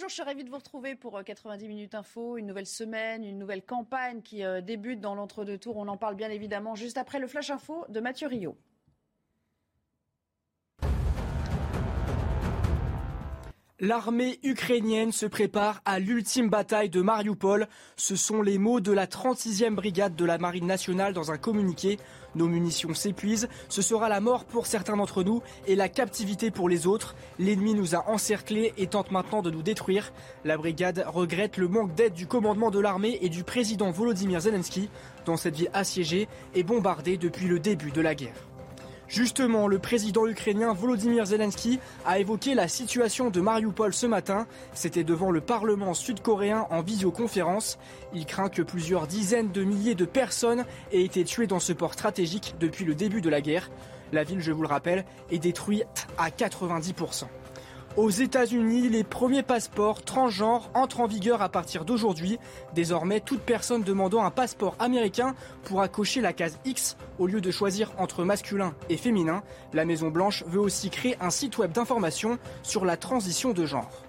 Bonjour, je suis ravie de vous retrouver pour 90 euh, minutes info, une nouvelle semaine, une nouvelle campagne qui euh, débute dans l'entre-deux tours. On en parle bien évidemment juste après le flash info de Mathieu Rio. L'armée ukrainienne se prépare à l'ultime bataille de Mariupol. Ce sont les mots de la 36e brigade de la Marine nationale dans un communiqué. Nos munitions s'épuisent, ce sera la mort pour certains d'entre nous et la captivité pour les autres. L'ennemi nous a encerclés et tente maintenant de nous détruire. La brigade regrette le manque d'aide du commandement de l'armée et du président Volodymyr Zelensky dans cette ville assiégée et bombardée depuis le début de la guerre. Justement, le président ukrainien Volodymyr Zelensky a évoqué la situation de Mariupol ce matin. C'était devant le Parlement sud-coréen en visioconférence. Il craint que plusieurs dizaines de milliers de personnes aient été tuées dans ce port stratégique depuis le début de la guerre. La ville, je vous le rappelle, est détruite à 90%. Aux États-Unis, les premiers passeports transgenres entrent en vigueur à partir d'aujourd'hui. Désormais, toute personne demandant un passeport américain pourra cocher la case X au lieu de choisir entre masculin et féminin. La Maison-Blanche veut aussi créer un site web d'information sur la transition de genre.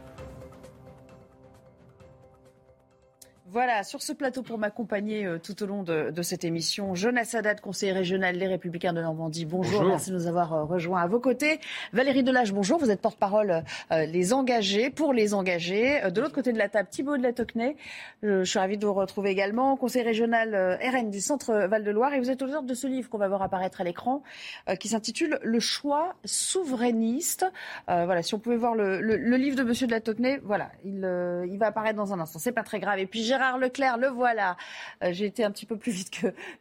Voilà, sur ce plateau pour m'accompagner euh, tout au long de, cette émission, Jonas Haddad, conseiller régional Les Républicains de Normandie. Bonjour, merci de nous avoir euh, rejoints à vos côtés. Valérie Delage, bonjour, vous êtes porte-parole euh, Les Engagés, pour Les Engagés. de l'autre côté de la table, Thibault de la Tocnay. Je, suis ravie de vous retrouver également, conseiller régional RN du Centre Val-de-Loire. Et vous êtes auteur de ce livre qu'on va voir apparaître à l'écran, qui s'intitule Le choix souverainiste. voilà, si on pouvait voir le, livre de Monsieur de la Tocnay, voilà, il, il va apparaître dans un instant. C'est pas très grave. Et puis Gérard Leclerc, le voilà. Euh, j'ai été un petit peu plus vite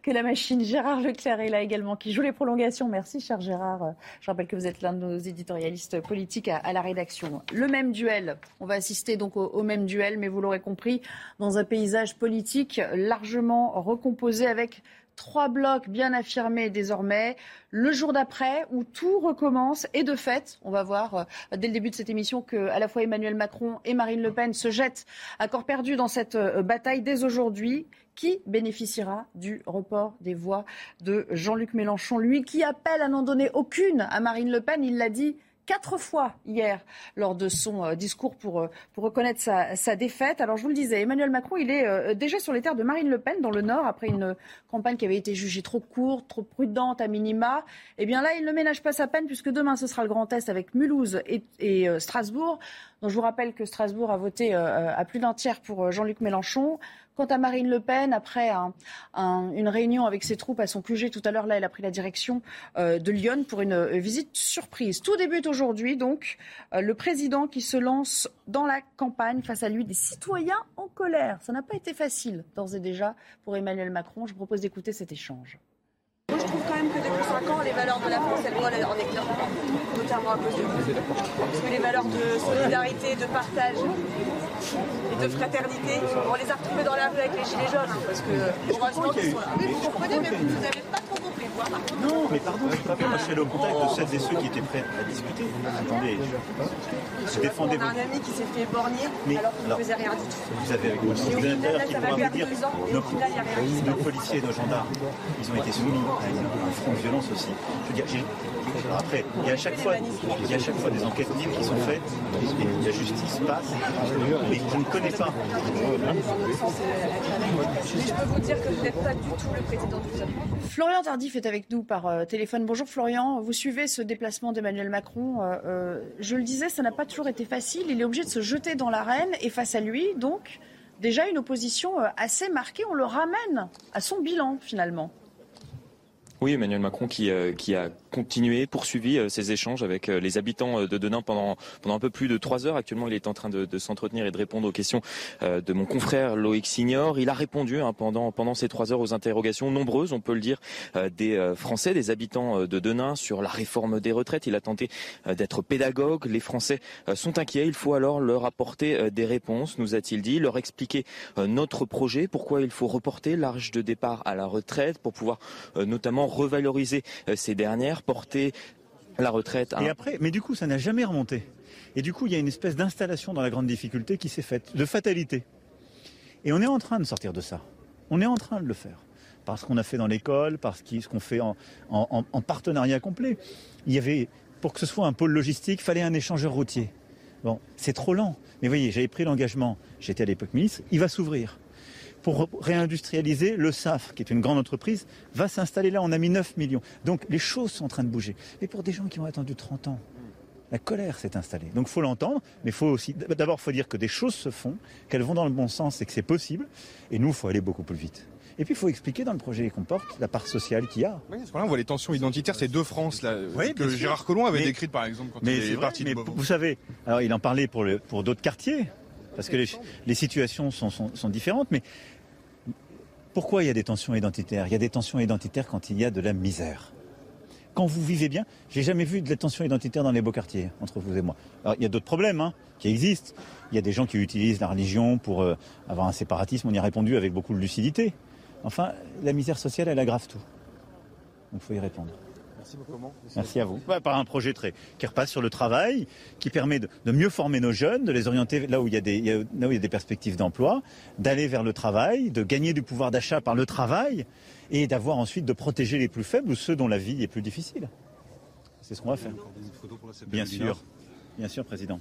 que, la machine. Gérard Leclerc est là également, qui joue les prolongations. Merci, cher Gérard. Je rappelle que vous êtes l'un de nos éditorialistes politiques à, la rédaction. Le même duel. On va assister donc au, même duel, mais vous l'aurez compris, dans un paysage politique largement recomposé avec trois blocs bien affirmés désormais. Le jour d'après, où tout recommence, et de fait, on va voir euh, dès le début de cette émission que à la fois Emmanuel Macron et Marine Le Pen se jettent à corps perdu dans cette euh, bataille dès aujourd'hui. Qui bénéficiera du report des voix de Jean-Luc Mélenchon? Lui qui appelle à n'en donner aucune à Marine Le Pen, il l'a dit quatre fois hier lors de son euh, discours pour, euh, pour reconnaître sa, défaite. Alors je vous le disais, Emmanuel Macron, il est euh, déjà sur les terres de Marine Le Pen dans le Nord après une campagne qui avait été jugée trop courte, trop prudente à minima. Eh bien là, il ne ménage pas sa peine puisque demain ce sera le grand test avec Mulhouse et, et Strasbourg. Donc je vous rappelle que Strasbourg a voté à plus d'un tiers pour Jean-Luc Mélenchon. Quant à Marine Le Pen, après une réunion avec ses troupes à son QG tout à l'heure, là, elle a pris la direction euh, de Lyon pour une euh, visite surprise. Tout débute aujourd'hui, donc, euh, le président qui se lance dans la campagne face à lui des citoyens en colère. Ça n'a pas été facile, d'ores et déjà, pour Emmanuel Macron. Je propose d'écouter cet échange. Moi, je trouve quand même que depuis 5 ans, les valeurs de la France, elles volent en éclat, notamment à cause de vous. Parce que les valeurs de solidarité, de partage et de fraternité, on les a retrouvées dans la rue avec les gilets jaunes, hein, parce que heureusement qu'ils sont là. Vous comprenez, mais vous n'avez pas. Non, mais pardon, je pas moi je suis le contact de celles et ceux qui étaient prêts à discuter. Attendez, je défendez On a un ami qui s'est fait éborgner alors qu'il ne faisait rien du tout. Vous avez avec vous aussi des intérieurs qui pourra vous dire nos, policiers et nos gendarmes, ils ont été soumis à un front de violence aussi. Je veux dire, après, il y a à chaque fois, il y a chaque fois des enquêtes libres qui sont faites et la justice passe, mais je ne connais pas. Je peux vous dire que vous n'êtes pas du tout le président du Florian Tardif est avec nous par euh, téléphone. Bonjour Florian, vous suivez ce déplacement d'Emmanuel Macron. Euh, euh, je le disais, ça n'a pas toujours été facile. Il est obligé de se jeter dans l'arène et face à lui, donc, déjà une opposition assez marquée. On le ramène à son bilan finalement. Oui, Emmanuel Macron qui, qui a continué, poursuivi ces échanges avec les habitants de Denain pendant, pendant un peu plus de trois heures. Actuellement, il est en train de, de s'entretenir et de répondre aux questions de mon confrère Loïc Signor. Il a répondu hein, pendant, pendant ces trois heures aux interrogations nombreuses, on peut le dire, des Français, des habitants de Denain sur la réforme des retraites. Il a tenté d'être pédagogue. Les Français sont inquiets. Il faut alors leur apporter des réponses, nous a-t-il dit, leur expliquer notre projet, pourquoi il faut reporter l'âge de départ à la retraite pour pouvoir notamment revaloriser ces dernières, porter la retraite. Et après, mais du coup, ça n'a jamais remonté. Et du coup, il y a une espèce d'installation dans la grande difficulté qui s'est faite, de fatalité. Et on est en train de sortir de ça. On est en train de le faire. Parce qu'on a fait dans l'école, parce ce qu'on fait en, en, partenariat complet. Il y avait, pour que ce soit un pôle logistique, il fallait un échangeur routier. Bon, c'est trop lent. Mais voyez, j'avais pris l'engagement, j'étais à l'époque ministre, il va s'ouvrir. Pour réindustrialiser, le SAF, qui est une grande entreprise, va s'installer là. On a mis 9 millions. Donc les choses sont en train de bouger. Mais pour des gens qui ont attendu 30 ans, la colère s'est installée. Donc il faut l'entendre, mais il faut aussi, d'abord, il faut dire que des choses se font, qu'elles vont dans le bon sens et que c'est possible. Et nous, il faut aller beaucoup plus vite. Et puis, il faut expliquer dans le projet qu'on porte la part sociale qu'il y a. Oui, on voit les tensions identitaires, c'est deux France, là, que Gérard Collomb avait décrites, par exemple, quand il est, parti mais Vous savez, alors il en parlait pour, pour d'autres quartiers, parce que les, situations sont, différentes, mais pourquoi il y a des tensions identitaires? Il y a des tensions identitaires quand il y a de la misère quand vous vivez bien, j'ai jamais vu de la tension identitaire dans les beaux quartiers, entre vous et moi. Il y a d'autres problèmes hein, qui existent. Il y a des gens qui utilisent la religion pour euh, avoir un séparatisme. On y a répondu avec beaucoup de lucidité. Enfin, la misère sociale, elle aggrave tout. Donc il faut y répondre. Merci beaucoup. Merci à vous. par un projet très, qui repasse sur le travail, qui permet de, mieux former nos jeunes, de les orienter là où il y a des, là où il y a des perspectives d'emploi, d'aller vers le travail, de gagner du pouvoir d'achat par le travail et d'avoir ensuite de protéger les plus faibles ou ceux dont la vie est plus difficile. C'est ce qu'on va faire. Bien sûr. Bien sûr, Président.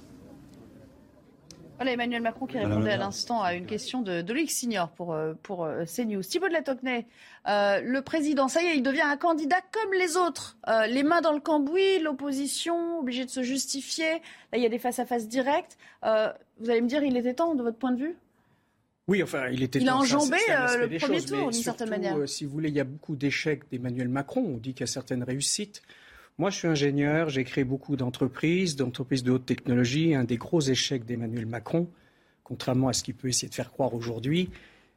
Voilà Emmanuel Macron qui répondait à l'instant à une question de, de Loïc Signor pour, euh, pour euh, CNews. Thibault de la Tocnay, euh, le président, ça y est, il devient un candidat comme les autres. les mains dans le cambouis, l'opposition, obligé de se justifier. Là, il y a des face-à-face directs. vous allez me dire, il était temps de votre point de vue? Oui, enfin, il était. Il a enjambé le premier tour, d'une certaine manière. si vous voulez, il y a beaucoup d'échecs d'Emmanuel Macron. On dit qu'il y a certaines réussites. Moi, je suis ingénieur, j'ai créé beaucoup d'entreprises, d'entreprises de haute technologie. Un des gros échecs d'Emmanuel Macron, contrairement à ce qu'il peut essayer de faire croire aujourd'hui,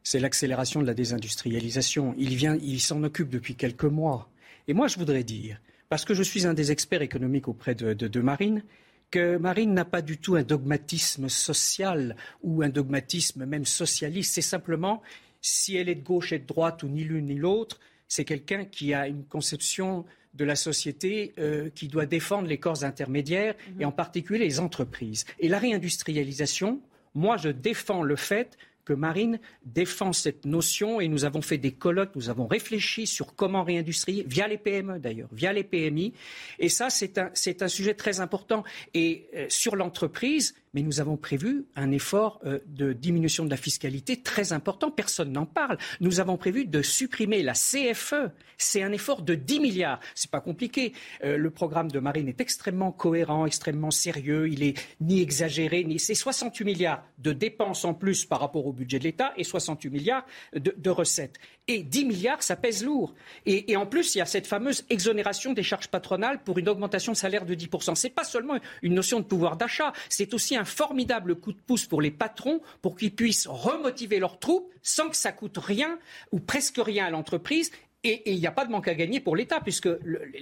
c'est l'accélération de la désindustrialisation. Il il s'en occupe depuis quelques mois. Et moi, je voudrais dire, parce que je suis un des experts économiques auprès de, de Marine, que Marine n'a pas du tout un dogmatisme social ou un dogmatisme même socialiste. C'est simplement, si elle est de gauche et de droite ou ni l'une ni l'autre, c'est quelqu'un qui a une conception de la société euh, qui doit défendre les corps intermédiaires et en particulier les entreprises. Et la réindustrialisation, moi je défends le fait que Marine défend cette notion et nous avons fait des colloques, nous avons réfléchi sur comment réindustrialiser, via les PME d'ailleurs, via les PMI. Et ça, c'est un, un, sujet très important. Et euh, sur l'entreprise, mais nous avons prévu un effort euh, de diminution de la fiscalité très important. Personne n'en parle. Nous avons prévu de supprimer la CFE. C'est un effort de 10 milliards. C'est pas compliqué. Euh, le programme de Marine est extrêmement cohérent, extrêmement sérieux. Il est ni exagéré, ni. C'est 68 milliards de dépenses en plus par rapport au budget de l'État et 68 milliards de, recettes. Et 10 milliards, ça pèse lourd. Et, en plus, il y a cette fameuse exonération des charges patronales pour une augmentation de salaire de 10%. C'est pas seulement une notion de pouvoir d'achat, c'est aussi un formidable coup de pouce pour les patrons pour qu'ils puissent remotiver leurs troupes sans que ça coûte rien ou presque rien à l'entreprise et il n'y a pas de manque à gagner pour l'État, puisque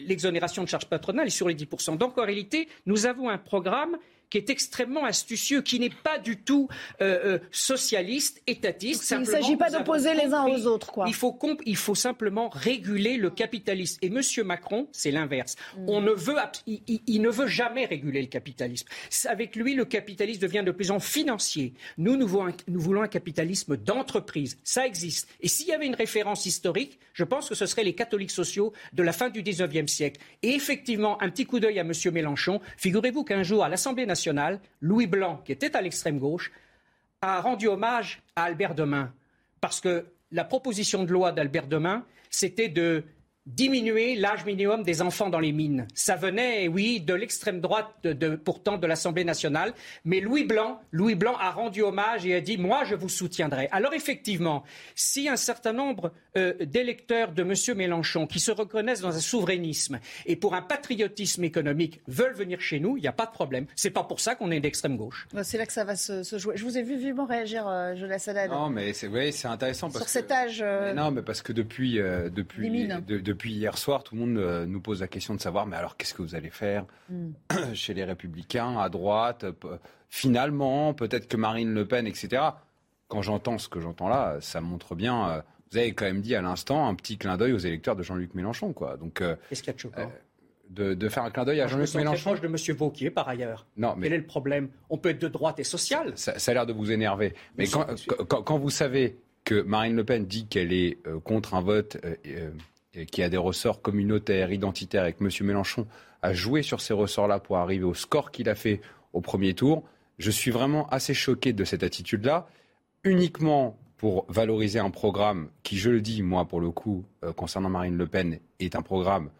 l'exonération de charges patronales est sur les 10%. Donc en réalité, nous avons un programme qui est extrêmement astucieux, qui n'est pas du tout euh, euh, socialiste, étatiste. Il ne s'agit pas d'opposer les uns aux autres. Quoi. Il, faut il faut simplement réguler le capitalisme. Et M. Macron, c'est l'inverse. Mm. On ne veut, il, ne veut jamais réguler le capitalisme. Avec lui, le capitalisme devient de plus en financier. Nous, nous voulons un, nous voulons un capitalisme d'entreprise. Ça existe. Et s'il y avait une référence historique, je pense que ce seraient les catholiques sociaux de la fin du XIXe siècle. Et effectivement, un petit coup d'œil à M. Mélenchon. Figurez-vous qu'un jour, à l'Assemblée nationale, Louis Blanc, qui était à l'extrême gauche, a rendu hommage à Albert Demain. Parce que la proposition de loi d'Albert Demain, c'était de diminuer l'âge minimum des enfants dans les mines. Ça venait, oui, de l'extrême droite, de, pourtant de l'Assemblée nationale. Mais Louis Blanc, Louis Blanc a rendu hommage et a dit moi, je vous soutiendrai. Alors effectivement, si un certain nombre euh, d'électeurs de M. Mélenchon qui se reconnaissent dans un souverainisme et pour un patriotisme économique veulent venir chez nous, il n'y a pas de problème. C'est pas pour ça qu'on est d'extrême gauche. C'est là que ça va se, jouer. Je vous ai vu vivement réagir, euh, Jonas Haddad. Non, mais c'est oui, c'est intéressant parce sur cet âge. Euh, non, mais parce que depuis depuis depuis hier soir, tout le monde euh, nous pose la question de savoir, mais alors qu'est-ce que vous allez faire hmm. chez les Républicains, à droite Finalement, peut-être que Marine Le Pen, etc. Quand j'entends ce que j'entends là, ça montre bien. Euh, vous avez quand même dit à l'instant un petit clin d'œil aux électeurs de Jean-Luc Mélenchon, quoi. Donc, euh, qu'est-ce qu'il y a de choquant? de, faire un clin d'œil à Jean-Luc Mélenchon. proche de M. Vauquier, par ailleurs. Non, mais quel est le problème? On peut être de droite et social. Ça, a l'air de vous énerver. Mais quand, quand, vous savez que Marine Le Pen dit qu'elle est contre un vote qui a des ressorts communautaires, identitaires, et que M. Mélenchon a joué sur ces ressorts-là pour arriver au score qu'il a fait au premier tour, je suis vraiment assez choqué de cette attitude-là, uniquement pour valoriser un programme qui, je le dis, moi, pour le coup, euh, concernant Marine Le Pen, est un programme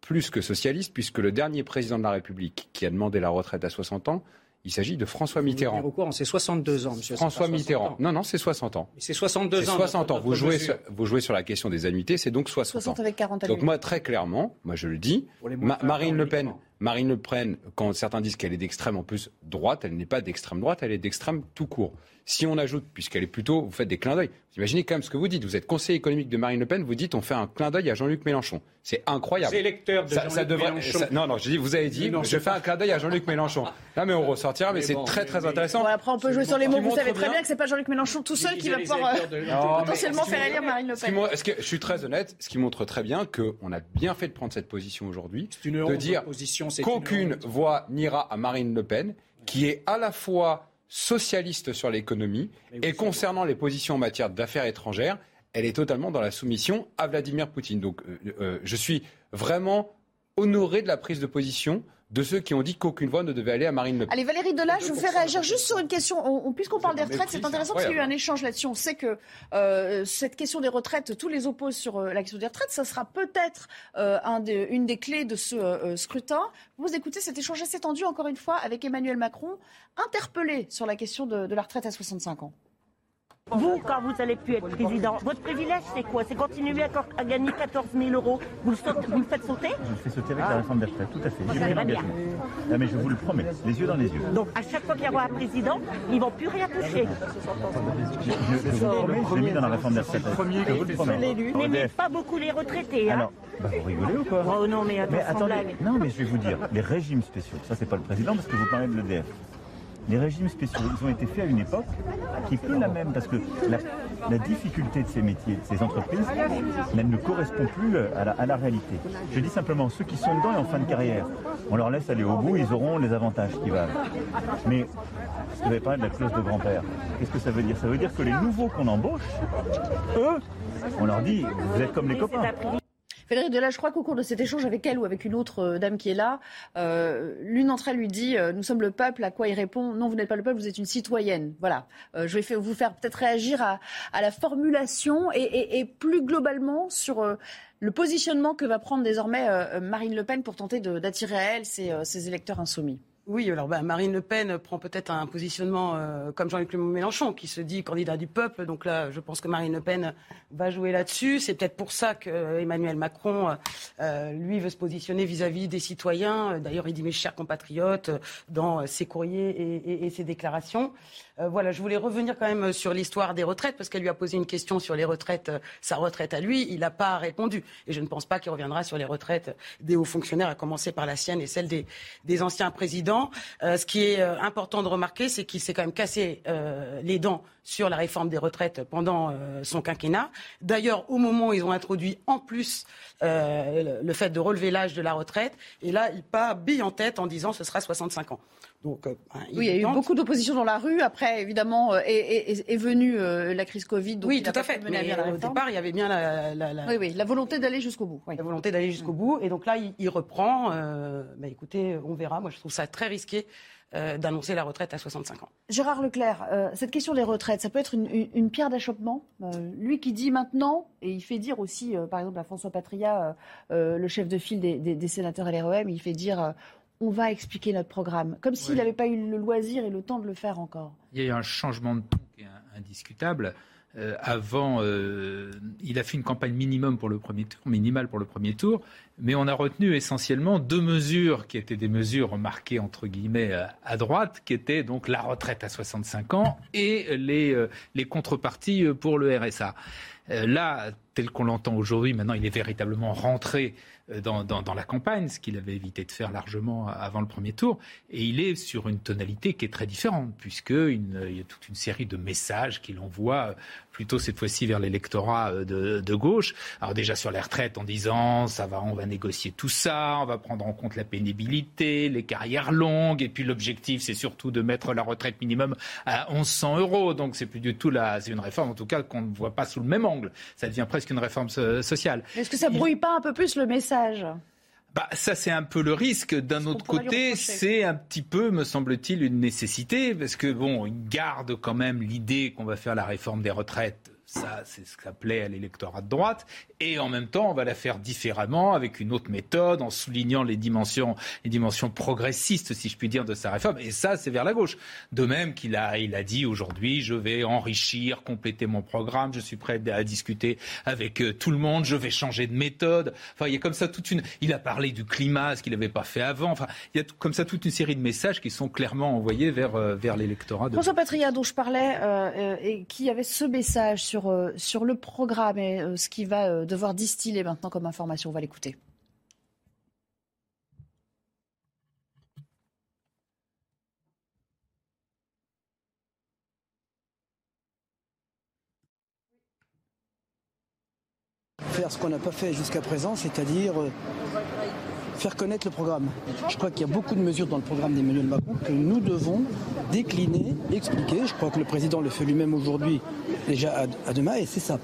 plus que socialiste, puisque le dernier président de la République qui a demandé la retraite à 60 ans, il s'agit de François Mitterrand. C'est 62 ans, monsieur. François Mitterrand. Non, non, c'est 60 ans. C'est 62 ans. 60 ans. Vous jouez, sur, vous jouez sur la question des annuités, c'est donc 60, 60 avec 40 Donc moi, très clairement, moi je le dis, Marine Le Pen, Marine Le Pen, quand certains disent qu'elle est d'extrême en plus droite, elle n'est pas d'extrême droite, elle est d'extrême tout court. Si on ajoute, puisqu'elle est plutôt, vous faites des clins d'œil. Vous imaginez quand même ce que vous dites. Vous êtes conseiller économique de Marine Le Pen, vous dites on fait un clin d'œil à Jean-Luc Mélenchon. C'est incroyable. C'est électeur de Jean-Luc Mélenchon. non, non, je dis, vous avez dit, je fais un clin d'œil à Jean-Luc Mélenchon. Là, mais on ressortira, mais, c'est très très intéressant. après, on peut jouer sur les mots. Vous savez très bien que c'est pas Jean-Luc Mélenchon tout seul qui va pouvoir euh, potentiellement faire élire Marine Le Pen. Que, je suis très honnête, ce qui montre très bien qu'on a bien fait de prendre cette position aujourd'hui, de dire qu'aucune voix n'ira à Marine Le Pen, qui est à la fois socialiste sur l'économie et concernant les positions en matière d'affaires étrangères, elle est totalement dans la soumission à Vladimir Poutine. Donc euh, euh, je suis vraiment honoré de la prise de position de ceux qui ont dit qu'aucune voix ne devait aller à Marine Le Pen. Allez, Valérie Delage, je vous fais réagir juste sur une question. Puisqu'on parle des retraites, c'est intéressant parce qu'il y a eu un échange là-dessus. On sait que euh, cette question des retraites, tous les opposent sur la question des retraites. Ça sera peut-être une des clés de ce scrutin. Vous écoutez cet échange assez tendu, encore une fois, avec Emmanuel Macron, interpellé sur la question de la retraite à 65 ans. Vous, quand vous allez plus être président, votre privilège, c'est quoi? C'est continuer à, gagner 14 000 euros. Vous le, faites sauter? Je le fais sauter avec la réforme des retraites, tout à fait. J'ai pris ah, mais je vous le promets, les yeux dans les yeux. Donc, à chaque fois qu'il y aura un président, ils ne vont plus rien toucher. Je, vous promets, je l'ai mis dans la réforme des retraites. Premier je vous le promets. N'aimez pas beaucoup les retraités. Hein Alors, bah, vous rigolez ou quoi Oh non, mais, mais attendez. Non, mais je vais vous dire, les régimes spéciaux, ça c'est pas le président parce que vous parlez de l'EDF les régimes spéciaux, ils ont été faits à une époque qui est plus la même, parce que la, difficulté de ces métiers, de ces entreprises, elle ne correspond plus à la, réalité. Je dis simplement, ceux qui sont dedans et en fin de carrière, on leur laisse aller au bout, ils auront les avantages qui valent. Mais vous avez parlé de la clause de grand-père. Qu'est-ce que ça veut dire? Ça veut dire que les nouveaux qu'on embauche, eux, on leur dit, vous êtes comme les copains. Valérie Delage, je crois qu'au cours de cet échange avec elle ou avec une autre euh, dame qui est là, euh, l'une d'entre elles lui dit euh, Nous sommes le peuple. À quoi il répond Non, vous n'êtes pas le peuple, vous êtes une citoyenne. Voilà. je vais vous faire peut-être réagir à, la formulation et, plus globalement sur le positionnement que va prendre désormais Marine Le Pen pour tenter d'attirer à elle ses électeurs insoumis. Oui, alors bah, Marine Le Pen prend peut-être un positionnement euh, comme Jean-Luc Mélenchon, qui se dit candidat du peuple. Donc là, je pense que Marine Le Pen va jouer là-dessus. C'est peut-être pour ça que euh, Emmanuel Macron, euh, lui, veut se positionner vis-à-vis des citoyens. D'ailleurs, il dit mes chers compatriotes dans ses courriers et ses déclarations. Voilà, je voulais revenir quand même sur l'histoire des retraites, parce qu'elle lui a posé une question sur les retraites, sa retraite à lui. Il n'a pas répondu. Et je ne pense pas qu'il reviendra sur les retraites des hauts fonctionnaires, à commencer par la sienne et celle des, anciens présidents. Euh, ce qui est important de remarquer, c'est qu'il s'est quand même cassé les dents sur la réforme des retraites pendant son quinquennat. D'ailleurs, au moment où ils ont introduit en plus le fait de relever l'âge de la retraite, et là, il part bille en tête en disant ce sera 65 ans. Donc, euh, ben, oui, il y a eu beaucoup d'opposition dans la rue. Après, évidemment, euh, est, venue euh, la crise Covid. Donc oui, tout à fait. Mais au départ, il y avait bien la, la volonté d'aller jusqu'au bout. La volonté d'aller jusqu'au bout. Et donc là, il, reprend. Bah, écoutez, on verra. Moi, je trouve ça très risqué euh, d'annoncer la retraite à 65 ans. Gérard Leclerc, euh, cette question des retraites, ça peut être une, pierre d'achoppement. Euh, lui qui dit maintenant, et il fait dire aussi, par exemple, à François Patria, le chef de file des, sénateurs à l'REM, il fait dire on va expliquer notre programme, comme s'il n'avait pas eu le loisir et le temps de le faire encore. Il y a eu un changement de ton qui est indiscutable. Euh, avant, euh, il a fait une campagne minimum pour le premier tour, minimale pour le premier tour, mais on a retenu essentiellement deux mesures qui étaient des mesures marquées entre guillemets à droite, qui étaient donc la retraite à 65 ans et les, euh, les contreparties pour le RSA. Là, tel qu'on l'entend aujourd'hui, maintenant il est véritablement rentré euh, dans, la campagne, ce qu'il avait évité de faire largement avant le premier tour. Et il est sur une tonalité qui est très différente, puisqu'il y a toute une série de messages qu'il envoie plutôt cette fois-ci vers l'électorat euh, de, gauche. Alors déjà sur les retraites en disant ça va, on va négocier tout ça, on va prendre en compte la pénibilité, les carrières longues, et puis l'objectif c'est surtout de mettre la retraite minimum à 1100 euros. Donc c'est plus du tout là, c'est une réforme en tout cas qu'on ne voit pas sous le même angle. Ça devient presque une réforme sociale. Est-ce que ça brouille pas un peu plus le message bah, ça, c'est un peu le risque. D'un autre côté, c'est un petit peu, me semble-t-il, une nécessité, parce que, bon, il garde quand même l'idée qu'on va faire la réforme des retraites ça, c'est ce que ça plaît à l'électorat de droite. Et en même temps, on va la faire différemment, avec une autre méthode, en soulignant les dimensions, les dimensions progressistes, si je puis dire, de sa réforme. Et ça, c'est vers la gauche. De même qu'il a, il a dit aujourd'hui, je vais enrichir, compléter mon programme, je suis prêt à discuter avec euh, tout le monde, je vais changer de méthode. Enfin, il y a comme ça toute une. Il a parlé du climat, ce qu'il n'avait pas fait avant. Enfin, il y a comme ça toute une série de messages qui sont clairement envoyés vers, euh, vers l'électorat. De... François Patria, dont je parlais, euh, et qui avait ce message sur euh, sur, le programme et euh, ce qu'il va euh, devoir distiller maintenant comme information. On va l'écouter. Faire ce qu'on n'a pas fait jusqu'à présent, c'est-à-dire faire connaître le programme. Je crois qu'il y a beaucoup de mesures dans le programme d'Emmanuel Macron que nous devons décliner, expliquer. Je crois que le président le fait lui-même aujourd'hui, déjà à, demain, et c'est ça.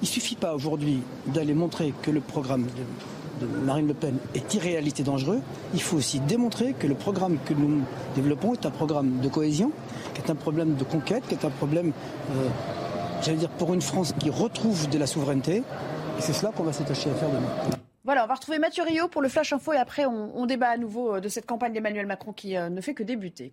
Il ne suffit pas aujourd'hui d'aller montrer que le programme de, Marine Le Pen est irréalité dangereux. Il faut aussi démontrer que le programme que nous développons est un programme de cohésion, qui est un problème de conquête, qui est un problème, euh, j'allais dire, pour une France qui retrouve de la souveraineté. Et c'est cela qu'on va s'attacher à faire demain. Voilà, on va retrouver Mathieu Rio pour le Flash Info et après on, débat à nouveau euh, de cette campagne d'Emmanuel Macron qui euh, ne fait que débuter.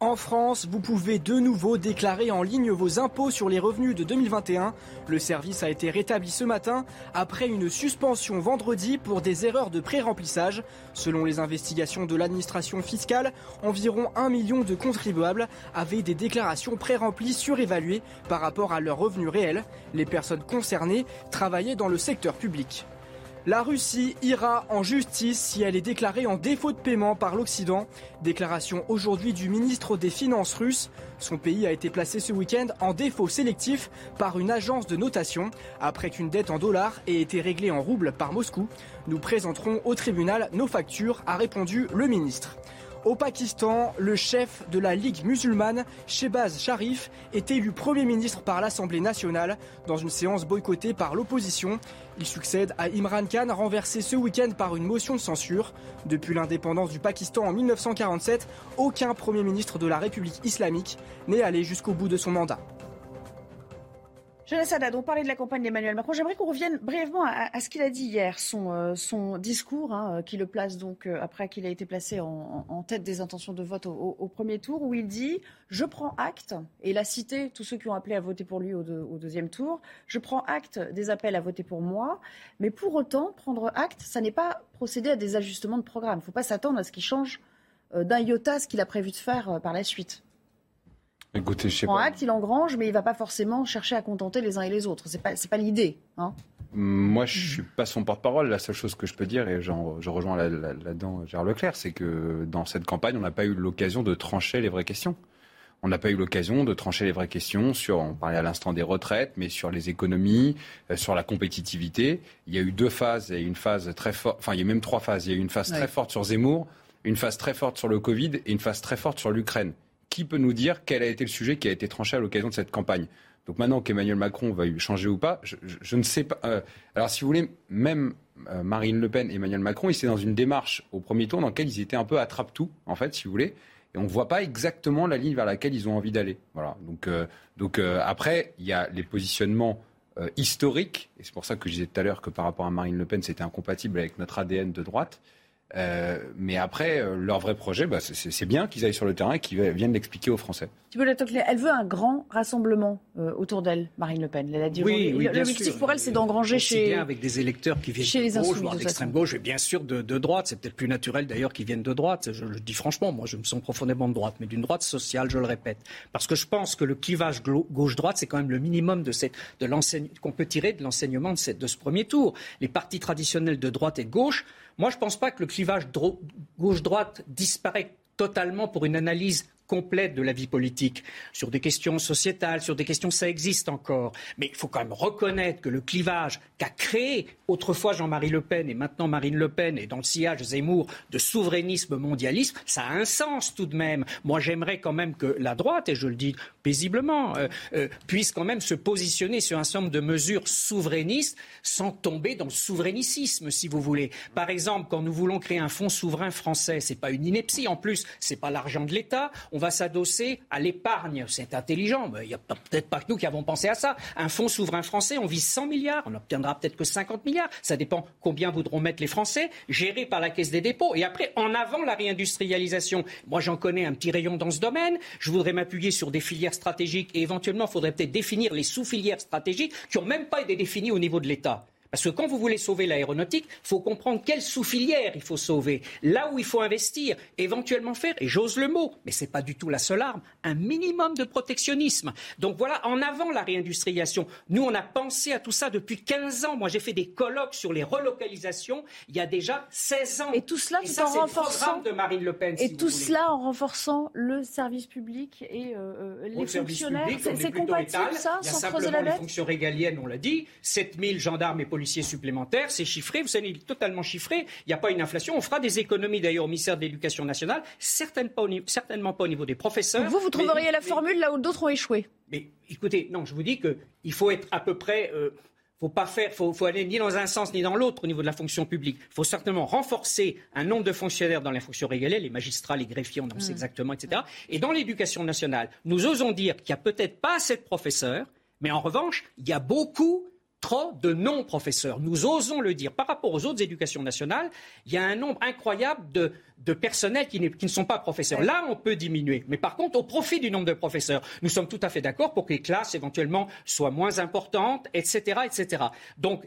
En France, vous pouvez de nouveau déclarer en ligne vos impôts sur les revenus de 2021. Le service a été rétabli ce matin après une suspension vendredi pour des erreurs de pré-remplissage. Selon les investigations de l'administration fiscale, environ un million de contribuables avaient des déclarations pré-remplies surévaluées par rapport à leurs revenus réels. Les personnes concernées travaillaient dans le secteur public. La Russie ira en justice si elle est déclarée en défaut de paiement par l'Occident. Déclaration aujourd'hui du ministre des Finances russe. Son pays a été placé ce week-end en défaut sélectif par une agence de notation après qu'une dette en dollars ait été réglée en roubles par Moscou. Nous présenterons au tribunal nos factures, a répondu le ministre. Au Pakistan, le chef de la Ligue musulmane, Shehbaz Sharif, est élu Premier ministre par l'Assemblée nationale dans une séance boycottée par l'opposition. Il succède à Imran Khan, renversé ce week-end par une motion de censure. Depuis l'indépendance du Pakistan en 1947, aucun Premier ministre de la République islamique n'est allé jusqu'au bout de son mandat. Jonas Haddad, on parlait de la campagne d'Emmanuel Macron. J'aimerais qu'on revienne brièvement à, ce qu'il a dit hier, son, euh, discours, hein, euh, qui le place donc euh, après qu'il a été placé en, tête des intentions de vote au, premier tour, où il dit Je prends acte, et il a cité tous ceux qui ont appelé à voter pour lui au, au deuxième tour, je prends acte des appels à voter pour moi, mais pour autant, prendre acte, ça n'est pas procéder à des ajustements de programme. Il ne faut pas s'attendre à ce qu'il change d'un iota ce qu'il a prévu de faire par la suite. Écoutez, je sais pas. acte, il engrange, mais il ne va pas forcément chercher à contenter les uns et les autres. Ce n'est pas, pas l'idée. Hein. Moi, je ne suis pas son porte-parole. La seule chose que je peux dire, et je rejoins là-dedans Gérard Leclerc, c'est que dans cette campagne, on n'a pas eu l'occasion de trancher les vraies questions. On n'a pas eu l'occasion de trancher les vraies questions sur, on parlait à l'instant des retraites, mais sur les économies, euh, sur la compétitivité. Il y a eu deux phases et une phase très forte, enfin il y a même trois phases. Il y a eu une phase très forte sur Zemmour, une phase très forte sur le Covid et une phase très forte sur l'Ukraine qui peut nous dire quel a été le sujet qui a été tranché à l'occasion de cette campagne Donc maintenant qu'Emmanuel Macron va changer ou pas, je, ne sais pas. Euh, alors si vous voulez, même euh, Marine Le Pen et Emmanuel Macron, ils étaient dans une démarche au premier tour dans laquelle ils étaient un peu attrape-tout, en fait, si vous voulez. Et on ne voit pas exactement la ligne vers laquelle ils ont envie d'aller. Voilà. Donc, euh, donc après, il y a les positionnements historiques, et c'est pour ça que je disais tout à l'heure que par rapport à Marine Le Pen, c'était incompatible avec notre ADN de droite. Euh, mais après, euh, leur vrai projet, bah, c'est bien qu'ils aillent sur le terrain et qu'ils viennent l'expliquer aux Français. Elle veut un grand rassemblement euh, autour d'elle, Marine Le Pen. Elle a dit oui, oui, l'objectif pour elle, c'est d'engranger chez bien avec des électeurs qui viennent chez les gauche, voire d'extrême gauche, et bien sûr de, de droite. C'est peut-être plus naturel d'ailleurs qu'ils viennent de droite. Je le dis franchement, moi, je me sens profondément de droite, mais d'une droite sociale, je le répète, parce que je pense que le clivage gauche-droite, c'est quand même le minimum de cette, de qu'on peut tirer de l'enseignement de, de ce premier tour. Les partis traditionnels de droite et de gauche moi, je ne pense pas que le clivage gauche-droite disparaît totalement pour une analyse complète de la vie politique. Sur des questions sociétales, sur des questions, ça existe encore. Mais il faut quand même reconnaître que le clivage qu'a créé autrefois Jean-Marie Le Pen et maintenant Marine Le Pen et dans le sillage Zemmour de souverainisme mondialisme, ça a un sens tout de même. Moi, j'aimerais quand même que la droite, et je le dis paisiblement, euh, euh, puisse quand même se positionner sur un certain nombre de mesures souverainistes sans tomber dans le souverainisme, si vous voulez. Par exemple, quand nous voulons créer un fonds souverain français, c'est pas une ineptie en plus, c'est pas l'argent de l'État on va s'adosser à l'épargne. C'est intelligent, mais il n'y a peut-être pas que nous qui avons pensé à ça. Un fonds souverain français, on vise 100 milliards, on n'obtiendra peut-être que 50 milliards. Ça dépend combien voudront mettre les Français, géré par la Caisse des dépôts. Et après, en avant la réindustrialisation. Moi, j'en connais un petit rayon dans ce domaine. Je voudrais m'appuyer sur des filières stratégiques et éventuellement, il faudrait peut-être définir les sous-filières stratégiques qui n'ont même pas été définies au niveau de l'État. Parce que quand vous voulez sauver l'aéronautique, il faut comprendre quelle sous-filière il faut sauver, là où il faut investir, éventuellement faire, et j'ose le mot, mais ce n'est pas du tout la seule arme, un minimum de protectionnisme. Donc voilà, en avant la réindustrialisation. Nous, on a pensé à tout ça depuis 15 ans. Moi, j'ai fait des colloques sur les relocalisations il y a déjà 16 ans. Et tout cela ça, en renforçant de Marine Le Pen. et tout cela en renforçant le service public et euh, euh, les fonctionnaires. C'est compatible ça, sans creuser la les fonctions régaliennes, on l'a dit, 7000 gendarmes et policiers policiers supplémentaires, c'est chiffré, vous savez, il est totalement chiffré, il n'y a pas une inflation. On fera des économies d'ailleurs au ministère de l'Éducation nationale, certainement pas, au, certainement pas au niveau des professeurs. vous, vous trouveriez la formule là où d'autres ont échoué? Mais écoutez, non, je vous dis qu'il faut être à peu près... Euh, faut pas faire, faut, faut, aller ni dans un sens ni dans l'autre au niveau de la fonction publique. Il faut certainement renforcer un nombre de fonctionnaires dans la fonction régalienne, les magistrats, les greffiers, on en sait mmh. exactement, etc. Et dans l'éducation nationale, nous osons dire qu'il n'y a peut-être pas assez de professeurs, mais en revanche, il y a beaucoup trop de non-professeurs. Nous osons le dire. Par rapport aux autres éducations nationales, il y a un nombre incroyable de, de personnels qui, qui, ne sont pas professeurs. Là, on peut diminuer. Mais par contre, au profit du nombre de professeurs, nous sommes tout à fait d'accord pour que les classes, éventuellement, soient moins importantes, etc. etc. Donc,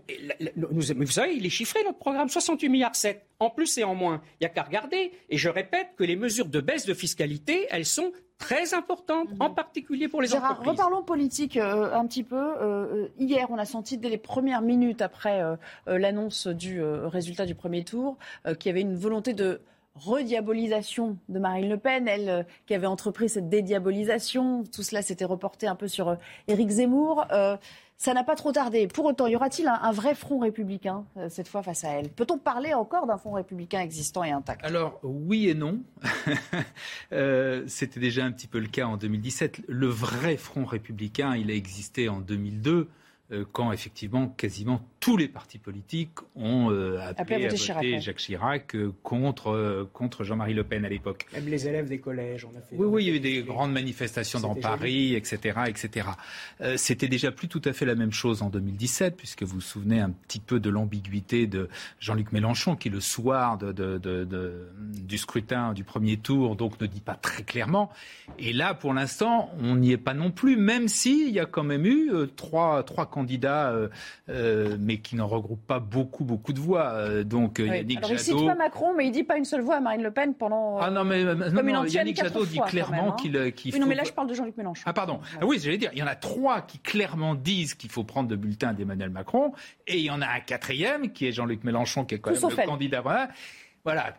vous savez, il est chiffré, notre programme, 68 milliards 7. En plus et en moins. Il n'y a qu'à regarder. Et je répète que les mesures de baisse de fiscalité, elles sont très importante, en particulier pour les Gérard, entreprises. Reparlons politique euh, un petit peu. Euh, hier, on a senti dès les premières minutes après euh, l'annonce du résultat du premier tour qu'il y avait une volonté de rediabolisation de Marine Le Pen, elle qui avait entrepris cette dédiabolisation. Tout cela s'était reporté un peu sur Éric Zemmour. Ça n'a pas trop tardé. Pour autant, y aura-t-il un, vrai front républicain euh, cette fois face à elle? Peut-on parler encore d'un front républicain existant et intact? Alors oui et non. Euh, c'était déjà un petit peu le cas en 2017. Le vrai front républicain, il a existé en 2002 euh, quand effectivement quasiment tous les partis politiques ont euh, appelé, à voter Jacques Chirac euh, contre, contre Jean-Marie Le Pen à l'époque. Même les élèves des collèges, on a fait. Oui, oui, il y a eu des grandes manifestations dans Paris, etc. etc. C'était déjà plus tout à fait la même chose en 2017, puisque vous vous souvenez un petit peu de l'ambiguïté de Jean-Luc Mélenchon, qui le soir de, de, de, du scrutin du premier tour, donc ne dit pas très clairement. Et là, pour l'instant, on n'y est pas non plus, même s'il y a quand même eu trois, trois candidat, euh, euh, mais qui n'en regroupe pas beaucoup, beaucoup de voix. Euh, donc Yannick Alors, Jadot... Il cite pas Macron, mais il dit pas une seule voix à Marine Le Pen pendant. Ah non, mais non, Yannick Jadot dit clairement qu'il hein. Oui, non, mais là je parle de Jean-Luc Mélenchon. Ah pardon. Ah, oui, j'allais dire, il y en a trois qui clairement disent qu'il faut prendre le bulletin d'Emmanuel Macron, et il y en a un quatrième qui est Jean-Luc Mélenchon, qui est quand même le candidat. voilà,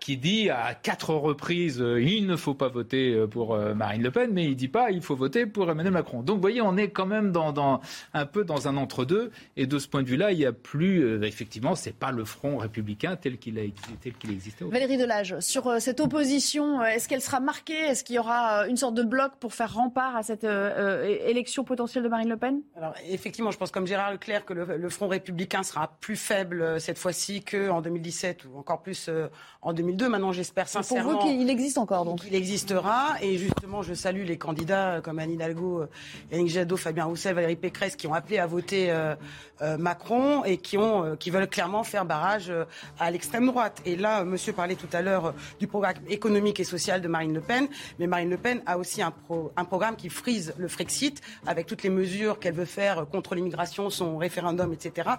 qui dit à quatre reprises euh, il ne faut pas voter euh, pour euh, Marine Le Pen, mais il dit pas il faut voter pour Emmanuel Macron. Donc vous voyez, on est quand même dans, un peu dans un entre-deux, et de ce point de vue-là, il n'y a plus effectivement, c'est pas le front républicain tel qu'il a tel qu'il existait. Valérie Delage, sur cette opposition, est-ce qu'elle sera marquée? Est-ce qu'il y aura une sorte de bloc pour faire rempart à cette élection potentielle de Marine Le Pen? Alors effectivement, je pense comme Gérard Leclerc que le, le front républicain sera plus faible cette fois-ci qu'en 2017 ou encore plus en 2002. Maintenant, j'espère sincèrement. Pour vous qu'il existe encore, donc Il existera. Et justement, je salue les candidats comme Anne Hidalgo, Yannick Jadot, Fabien Roussel, Valérie Pécresse, qui ont appelé à voter euh, euh, Macron et qui, ont, euh, qui veulent clairement faire barrage à l'extrême droite. Et là, monsieur parlait tout à l'heure du programme économique et social de Marine Le Pen. Mais Marine Le Pen a aussi un, un programme qui frise le Frexit avec toutes les mesures qu'elle veut faire contre l'immigration, son référendum, etc.,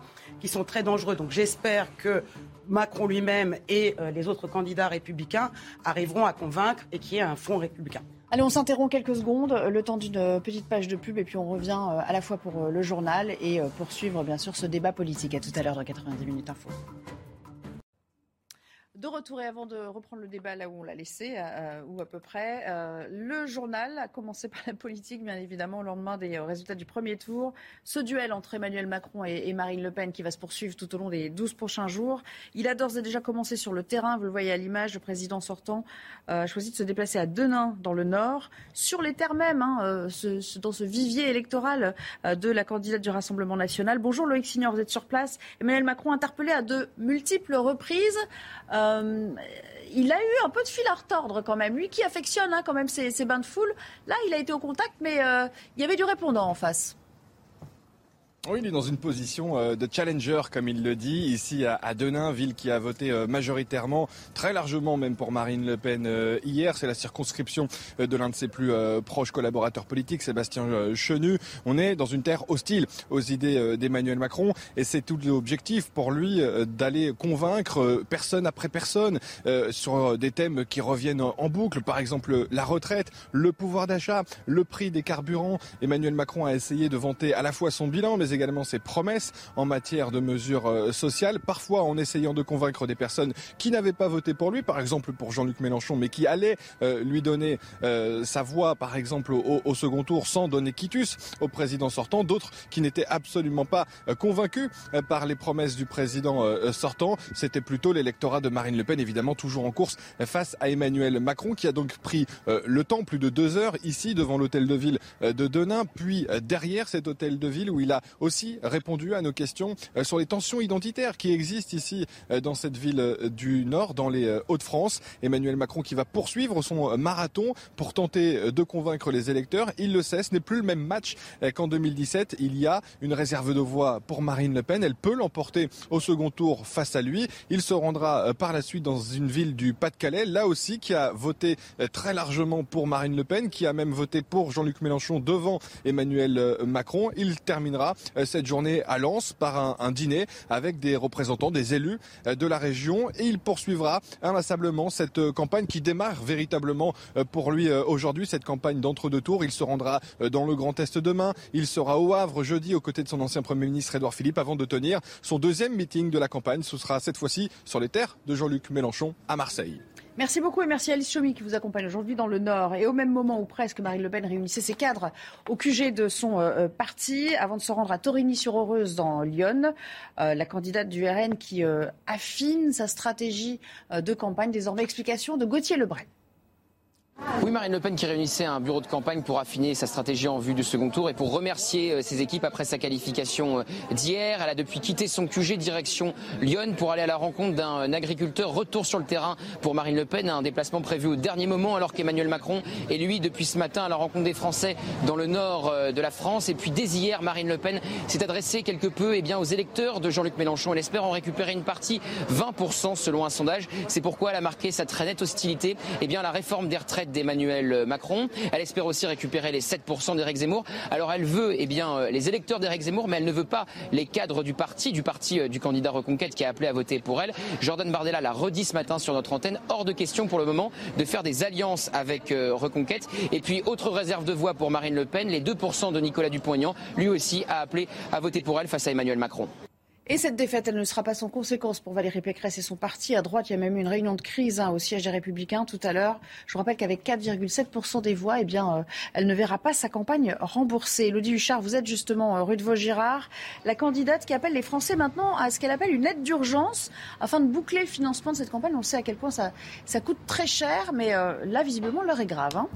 qui sont très dangereux. Donc j'espère que Macron lui-même et euh, les autres candidats républicains arriveront à convaincre et qu'il y ait un front républicain. Allez, on s'interrompt quelques secondes, le temps d'une petite page de pub, et puis on revient euh, à la fois pour euh, le journal et poursuivre bien sûr ce débat politique. À tout à l'heure dans 90 minutes info. De retour et avant de reprendre le débat là où on l'a laissé, euh, ou à peu près, euh, le journal a commencé par la politique, bien évidemment, au lendemain des euh, résultats du premier tour. Ce duel entre Emmanuel Macron et, Marine Le Pen qui va se poursuivre tout au long des 12 prochains jours. Il a d'ores et déjà commencé sur le terrain, vous le voyez à l'image, le président sortant a choisi de se déplacer à Denain, dans le Nord, sur les terres mêmes, hein, dans ce vivier électoral de la candidate du Rassemblement national. Bonjour Loïc Signor, vous êtes sur place. Emmanuel Macron interpellé à de multiples reprises. Euh, il a eu un peu de fil à retordre quand même. Lui qui affectionne hein, quand même ses, bains de foule, là il a été au contact, mais euh, il y avait du répondant en face. Oui, il est dans une position euh, de challenger, comme il le dit, ici à Denain, ville qui a voté euh, majoritairement, très largement même pour Marine Le Pen euh, hier. C'est la circonscription de l'un de ses plus proches collaborateurs politiques, Sébastien Chenu. On est dans une terre hostile aux idées d'Emmanuel Macron et c'est tout l'objectif pour lui d'aller convaincre personne après personne sur des thèmes qui reviennent en boucle. Par exemple, la retraite, le pouvoir d'achat, le prix des carburants. Emmanuel Macron a essayé de vanter à la fois son bilan, également ses promesses en matière de mesures euh, sociales, parfois en essayant de convaincre des personnes qui n'avaient pas voté pour lui, par exemple pour Jean-Luc Mélenchon, mais qui allaient euh, lui donner euh, sa voix, par exemple au, second tour, sans donner quitus au président sortant, d'autres qui n'étaient absolument pas convaincus par les promesses du président sortant. C'était plutôt l'électorat de Marine Le Pen, évidemment toujours en course face à Emmanuel Macron, qui a donc pris le temps, plus de deux heures, ici devant l'hôtel de ville de Denain, puis derrière cet hôtel de ville où il a aussi répondu à nos questions euh, sur les tensions identitaires qui existent ici euh, dans cette ville euh, du Nord, dans les Hauts-de-France. Emmanuel Macron qui va poursuivre son marathon pour tenter de convaincre les électeurs. Il le sait, ce n'est plus le même match qu'en 2017. Il y a une réserve de voix pour Marine Le Pen. Elle peut l'emporter au second tour face à lui. Il se rendra par la suite dans une ville du Pas-de-Calais, là aussi qui a voté très largement pour Marine Le Pen, qui a même voté pour Jean-Luc Mélenchon devant Emmanuel Macron. Il terminera cette journée à Lens par un, dîner avec des représentants, des élus euh, de la région et il poursuivra inlassablement cette euh, campagne qui démarre véritablement pour lui aujourd'hui, cette campagne d'entre-deux tours. Il se rendra dans le Grand Est demain, il sera au Havre jeudi aux côtés de son ancien Premier ministre Édouard Philippe avant de tenir son deuxième meeting de la campagne. Ce sera cette fois-ci sur les terres de Jean-Luc Mélenchon à Marseille. Merci beaucoup et merci Alice Chomy qui vous accompagne aujourd'hui dans le Nord. Et au même moment où presque Marine Le Pen réunissait ses cadres au QG de son euh, euh, parti, avant de se rendre à Torigny-sur-Oreuse dans Lyon, euh, la candidate du RN qui affine sa stratégie de campagne. Désormais, explication de Gauthier Lebret. Oui, Marine Le Pen qui réunissait un bureau de campagne pour affiner sa stratégie en vue du second tour et pour remercier euh, ses équipes après sa qualification euh, d'hier. Elle a depuis quitté son QG direction Lyon pour aller à la rencontre d'un agriculteur. Retour sur le terrain pour Marine Le Pen, un déplacement prévu au dernier moment alors qu'Emmanuel Macron est lui depuis ce matin à la rencontre des Français dans le nord euh, de la France. Et puis dès hier, Marine Le Pen s'est adressée quelque peu eh bien, aux électeurs de Jean-Luc Mélenchon. Elle espère en récupérer une partie, 20% selon un sondage. C'est pourquoi elle a marqué sa très nette hostilité eh bien, la réforme des retraites d'Emmanuel Macron. Elle espère aussi récupérer les 7% d'Éric Zemmour. Alors elle veut eh euh, les électeurs d'Éric Zemmour, mais elle ne veut pas les cadres du parti, du parti euh, du candidat Reconquête qui a appelé à voter pour elle. Jordan Bardella l'a redit ce matin sur notre antenne. Hors de question pour le moment de faire des alliances avec euh, Reconquête. Et puis autre réserve de voix pour Marine Le Pen, les 2% de Nicolas Dupont-Aignan, lui aussi a appelé à voter pour elle face à Emmanuel Macron. Et cette défaite, elle ne sera pas sans conséquence pour Valérie Pécresse et son parti. À droite, il y a même eu une réunion de crise hein, au siège des Républicains tout à l'heure. Je vous rappelle qu'avec 4,7% des voix, eh bien, euh, elle ne verra pas sa campagne remboursée. Elodie Huchard, vous êtes justement euh, rue de Vaugirard, la candidate qui appelle les Français maintenant à ce qu'elle appelle une aide d'urgence afin de boucler le financement de cette campagne. On sait à quel point ça, ça coûte très cher, mais euh, là, visiblement, l'heure est grave. Hein.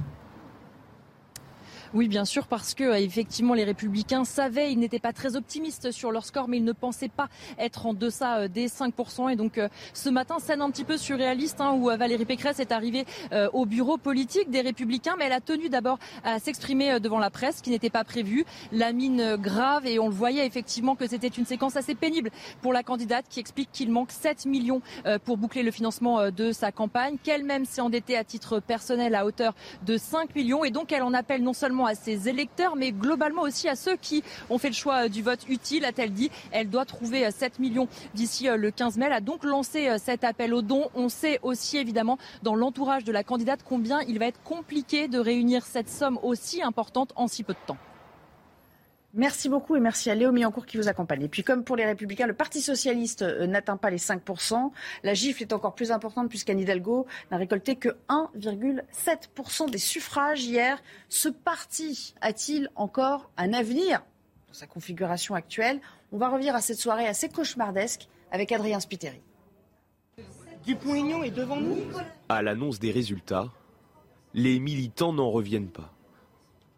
Oui, bien sûr, parce que euh, effectivement les Républicains savaient, ils n'étaient pas très optimistes sur leur score, mais ils ne pensaient pas être en deçà euh, des 5%. Et donc euh, ce matin, scène un petit peu surréaliste, hein, où Valérie Pécresse est arrivée au bureau politique des Républicains, mais elle a tenu d'abord à s'exprimer devant la presse, qui n'était pas prévu, la mine grave, et on le voyait effectivement que c'était une séquence assez pénible pour la candidate qui explique qu'il manque 7 millions pour boucler le financement de sa campagne, qu'elle-même s'est endettée à titre personnel à hauteur de 5 millions, et donc elle en appelle non seulement à ses électeurs, mais globalement aussi à ceux qui ont fait le choix euh, du vote utile, a-t-elle dit. Elle doit trouver 7 euh, millions d'ici euh, le 15 mai. Elle a donc lancé cet appel aux dons. On sait aussi évidemment dans l'entourage de la candidate combien il va être compliqué de réunir cette somme aussi importante en si peu de temps. Merci beaucoup et merci à Léo Miancourt qui vous accompagne. Et puis comme pour les Républicains, le Parti Socialiste euh, n'atteint pas les 5%. La gifle est encore plus importante puisqu'Anne Hidalgo n'a récolté que 1,7% des suffrages hier. Ce parti a-t-il encore un avenir dans sa configuration actuelle? On va revenir à cette soirée assez cauchemardesque avec Adrien Spiteri. Dupont-Aignan est devant nous? À l'annonce des résultats, les militants n'en reviennent pas.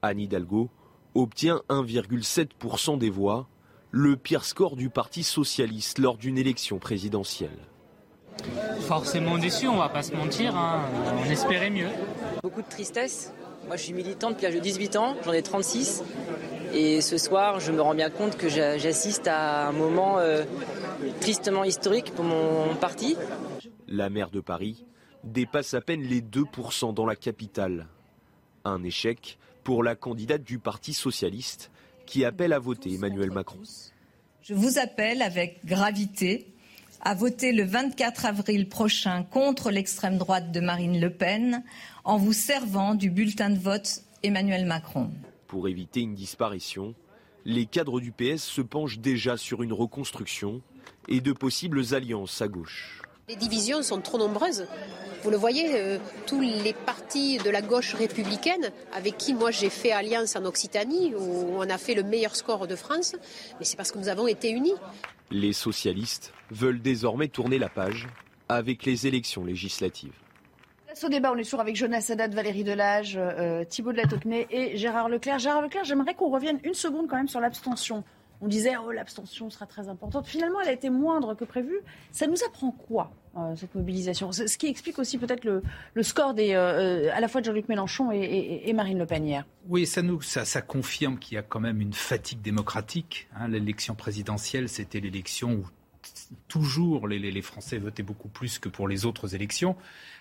Anne Hidalgo obtient 1,7% des voix, le pire score du Parti socialiste lors d'une élection présidentielle. Forcément déçu, on va pas se mentir, hein. on espérait mieux. Beaucoup de tristesse. Moi je suis militante depuis l'âge de 18 ans, j'en ai 36. Et ce soir, je me rends bien compte que j'assiste à un moment euh, tristement historique pour mon parti. La maire de Paris dépasse à peine les 2% dans la capitale. Un échec pour la candidate du Parti socialiste qui appelle à voter Emmanuel Macron. Je vous appelle avec gravité à voter le 24 avril prochain contre l'extrême droite de Marine Le Pen en vous servant du bulletin de vote Emmanuel Macron. Pour éviter une disparition, les cadres du PS se penchent déjà sur une reconstruction et de possibles alliances à gauche. Les divisions sont trop nombreuses. Vous le voyez, euh, tous les partis de la gauche républicaine, avec qui moi j'ai fait alliance en Occitanie, où on a fait le meilleur score de France, mais c'est parce que nous avons été unis. Les socialistes veulent désormais tourner la page avec les élections législatives. Place au débat, on est toujours avec Jonas Haddad, Valérie Delage, euh, Thibault de la Tocnay et Gérard Leclerc. Gérard Leclerc, j'aimerais qu'on revienne une seconde quand même sur l'abstention. On disait, oh, l'abstention sera très importante. Finalement, elle a été moindre que prévu. Ça nous apprend quoi, cette mobilisation Ce qui explique aussi peut-être le, score des, euh, euh, à la fois de Jean-Luc Mélenchon et, Marine Le Pen hier. Oui, ça, nous, ça confirme qu'il y a quand même une fatigue démocratique. Hein. L'élection présidentielle, c'était l'élection où toujours les, les, Français votaient beaucoup plus que pour les autres élections.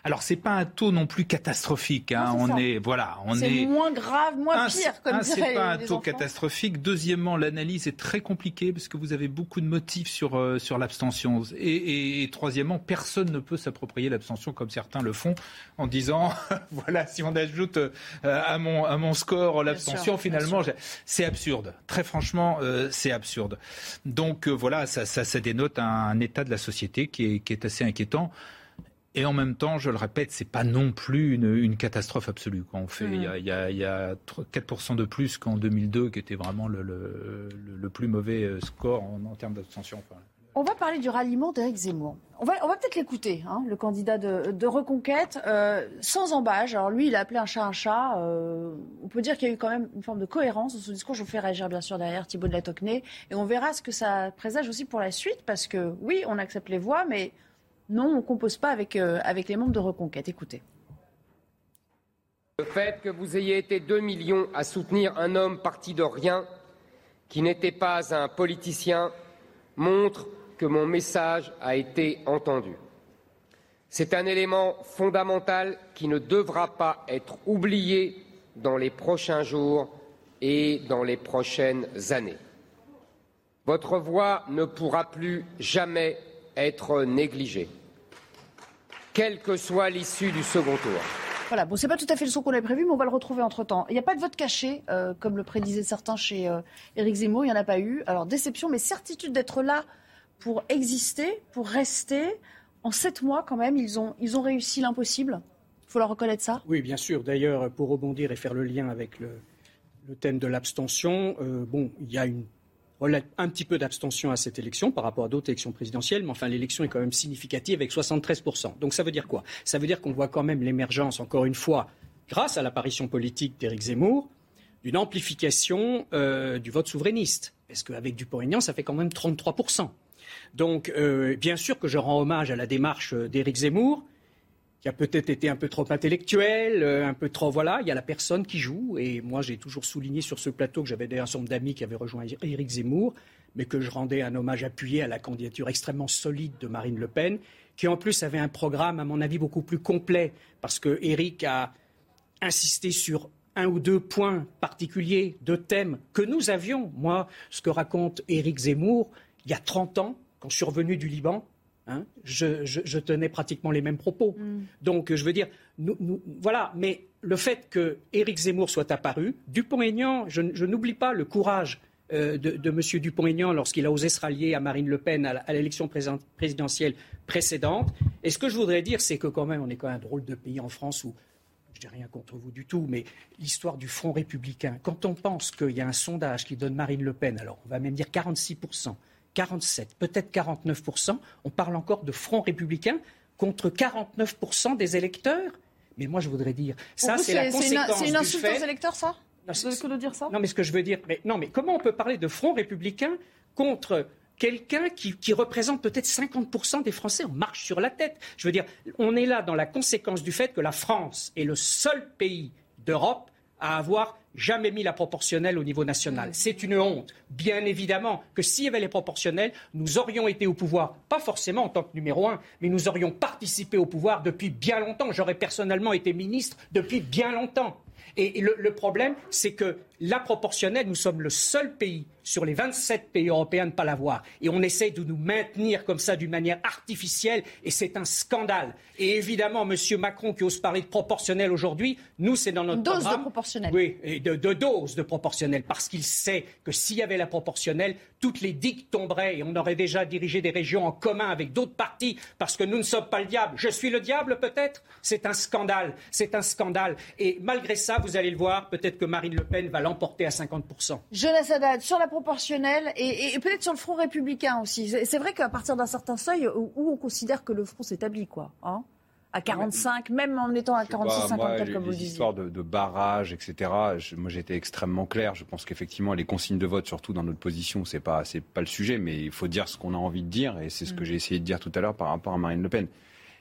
Alors c'est pas un taux non plus catastrophique. Hein. on est voilà, on est, moins grave, moins pire. Comme c'est pas un taux catastrophique. Deuxièmement, l'analyse est très compliquée parce que vous avez beaucoup de motifs sur euh, sur l'abstention. Et, troisièmement, personne ne peut s'approprier l'abstention comme certains le font en disant voilà si on ajoute euh, à mon à mon score l'abstention, finalement c'est absurde. Très franchement, euh, c'est absurde. Donc voilà, ça, ça, ça dénote un, état de la société qui est, qui est assez inquiétant. Et en même temps, je le répète, c'est pas non plus une, catastrophe absolue. Quand on fait, il y, a, y, a, 4% de plus qu'en 2002, qui était vraiment le, le, plus mauvais euh, score en, termes d'abstention. On va parler du ralliement d'Éric Zemmour. On va, peut-être l'écouter, hein, le candidat de, Reconquête, euh, sans embâche. Alors lui, il a appelé un chat un chat. Euh, on peut dire qu'il y a eu quand même une forme de cohérence dans son discours. Je vous fais réagir bien sûr derrière Thibault de la Tocnay. Et on verra ce que ça présage aussi pour la suite, parce que oui, on accepte les voix, mais non, on ne compose pas avec, euh, avec les membres de Reconquête. Écoutez. Le fait que vous ayez été 2 millions à soutenir un homme parti de rien, qui n'était pas un politicien, montre que mon message a été entendu. C'est un élément fondamental qui ne devra pas être oublié dans les prochains jours et dans les prochaines années. Votre voix ne pourra plus jamais être négligée quelle que soit l'issue du second tour. Voilà, bon, c'est pas tout à fait le son qu'on avait prévu, mais on va le retrouver entre temps. Il n'y a pas de vote caché, euh, comme le prédisaient certains chez euh, Éric Zemmour, il n'y en a pas eu. Alors, déception, mais certitude d'être là pour exister, pour rester. En sept mois, quand même, ils ont, réussi l'impossible. Il faut leur reconnaître ça. Oui, bien sûr. D'ailleurs, pour rebondir et faire le lien avec le, thème de l'abstention, euh, bon, il y a un petit peu d'abstention à cette élection par rapport à d'autres élections présidentielles, mais enfin l'élection est quand même significative avec 73%. Donc ça veut dire quoi? Ça veut dire qu'on voit quand même l'émergence, encore une fois, grâce à l'apparition politique d'Éric Zemmour, d'une amplification euh, du vote souverainiste. Parce qu'avec Dupont-Aignan, ça fait quand même 33%. Donc, euh, bien sûr que je rends hommage à la démarche d'Éric Zemmour, qui a peut-être été un peu trop intellectuel, euh, un peu trop voilà. Il y a la personne qui joue, et moi j'ai toujours souligné sur ce plateau que j'avais un certain nombre d'amis qui avaient rejoint Éric Zemmour, mais que je rendais un hommage appuyé à la candidature extrêmement solide de Marine Le Pen, qui en plus avait un programme à mon avis beaucoup plus complet, parce que Éric a insisté sur un ou deux points particuliers, deux thèmes que nous avions. Moi, ce que raconte Éric Zemmour, il y a 30 ans, quand je suis revenu du Liban, hein, je, tenais pratiquement les mêmes propos. Mm. Donc, je veux dire, voilà. Mais le fait que Éric Zemmour soit apparu, Dupont-Aignan, je, n'oublie pas le courage euh, de, de, M. Dupont-Aignan lorsqu'il a osé se rallier à Marine Le Pen à l'élection présidentielle précédente. Et ce que je voudrais dire, c'est que quand même, on est quand même un drôle de pays en France où je n'ai rien contre vous du tout, mais l'histoire du Front républicain, quand on pense qu'il y a un sondage qui donne Marine Le Pen, alors on va même dire 46%, 47, peut-être 49%, on parle encore de Front républicain contre 49% des électeurs. Mais moi, je voudrais dire, ça, c'est la conséquence C'est une insulte aux électeurs, ça? Que de dire ça? Non, mais ce que je veux dire, mais non, mais comment on peut parler de Front républicain contre quelqu'un qui, représente peut-être 50% des Français? En marche sur la tête. Je veux dire, on est là dans la conséquence du fait que la France est le seul pays d'Europe à avoir jamais mis la proportionnelle au niveau national. C'est une honte. Bien évidemment que s'il y avait les proportionnels, nous aurions été au pouvoir, pas forcément en tant que numéro un, mais nous aurions participé au pouvoir depuis bien longtemps. J'aurais personnellement été ministre depuis bien longtemps. Et le, problème, c'est que la proportionnelle, nous sommes le seul pays sur les 27 pays européens ne pas l'avoir. Et on essaye de nous maintenir comme ça d'une manière artificielle, et c'est un scandale. Et évidemment, M. Macron qui ose parler de proportionnel aujourd'hui, nous, c'est dans notre dose de proportionnel. Oui, et de, de dose de proportionnel, parce qu'il sait que s'il y avait la proportionnelle, toutes les digues tomberaient et on aurait déjà dirigé des régions en commun avec d'autres partis, parce que nous ne sommes pas le diable. Je suis le diable, peut-être? C'est un scandale. C'est un scandale. Et malgré ça, vous allez le voir, peut-être que Marine Le Pen va l'emporter à 50%. Jonas Haddad, sur la proportionnelle et, peut-être sur le front républicain aussi. C'est vrai qu'à partir d'un certain seuil où, on considère que le front s'établit, quoi. Hein à 45, même en étant à 46, 54, comme vous le disiez. L'histoire de, de barrage, etc. moi, j'étais extrêmement clair. Je pense qu'effectivement, les consignes de vote, surtout dans notre position, c'est pas, c'est pas le sujet, mais il faut dire ce qu'on a envie de dire, et c'est ce que mm. j'ai essayé de dire tout à l'heure par rapport à Marine Le Pen.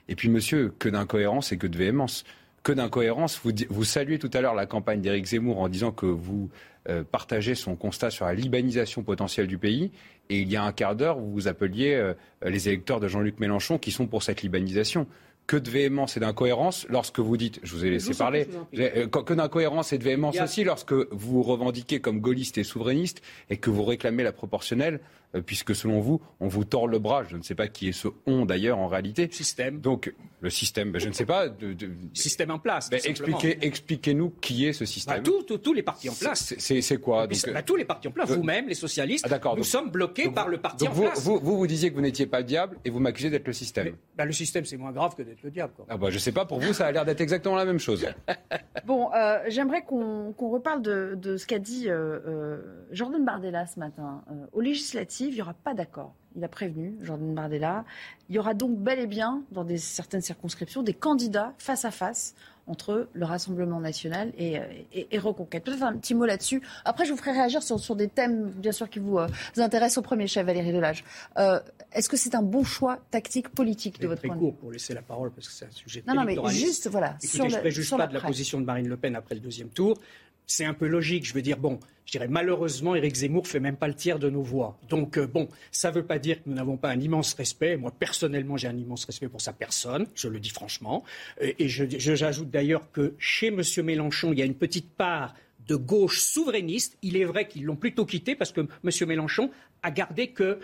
Et puis, monsieur, que d'incohérence et que de véhémence. Que d'incohérence. Vous, vous saluez tout à l'heure la campagne d'Éric Zemmour en disant que vous euh, partagez son constat sur la libanisation potentielle du pays. Et il y a un quart d'heure, vous vous appeliez euh, les électeurs de Jean-Luc Mélenchon qui sont pour cette libanisation que de véhémence et d'incohérence lorsque vous dites, je vous ai laissé parler, euh, que d'incohérence et de véhémence aussi lorsque vous revendiquez comme gaulliste et souverainiste et que vous réclamez la proportionnelle puisque selon vous, on vous tord le bras. Je ne sais pas qui est ce on d'ailleurs en réalité. Système. Donc le système, ben, je ne sais pas. De, Système en place. Ben, expliquez, expliquez-nous qui est ce système. Bah, tous les partis en place. C'est quoi donc, Tous les partis en place. Vous-même, les socialistes, ah, nous sommes bloqués par le parti en vous, place. Vous, vous, vous disiez que vous n'étiez pas le diable et vous m'accusez d'être le système. Bah, le système, c'est moins grave que d'être le diable. Quoi. Ah bah, je sais pas. Pour vous, ça a l'air d'être exactement la même chose. bon, euh, j'aimerais qu'on reparle de, ce qu'a dit euh, euh, Jordan Bardella ce matin. aux il n'y aura pas d'accord il a prévenu, Jordan Bardella. Il y aura donc bel et bien, dans des, certaines circonscriptions, des candidats face à face entre le Rassemblement national et, et, Reconquête. Peut-être un petit mot là-dessus. Après, je vous ferai réagir sur, des thèmes, bien sûr, qui vous, euh, intéressent au premier chef, Valérie Delage. Euh, est-ce que c'est un bon choix tactique politique de votre point de vue? pour laisser la parole, parce que c'est un sujet Non, non, mais juste, voilà. Écoutez, sur je ne préjuge pas de la position de Marine Le Pen après le deuxième tour c'est un peu logique. Je veux dire, bon, je dirais malheureusement, Éric Zemmour fait même pas le tiers de nos voix. Donc, euh, bon, ça ne veut pas dire que nous n'avons pas un immense respect. Moi, personnellement, j'ai un immense respect pour sa personne, je le dis franchement. Et, j'ajoute d'ailleurs que chez M. Mélenchon, il y a une petite part de gauche souverainiste. Il est vrai qu'ils l'ont plutôt quitté parce que M. Mélenchon à garder que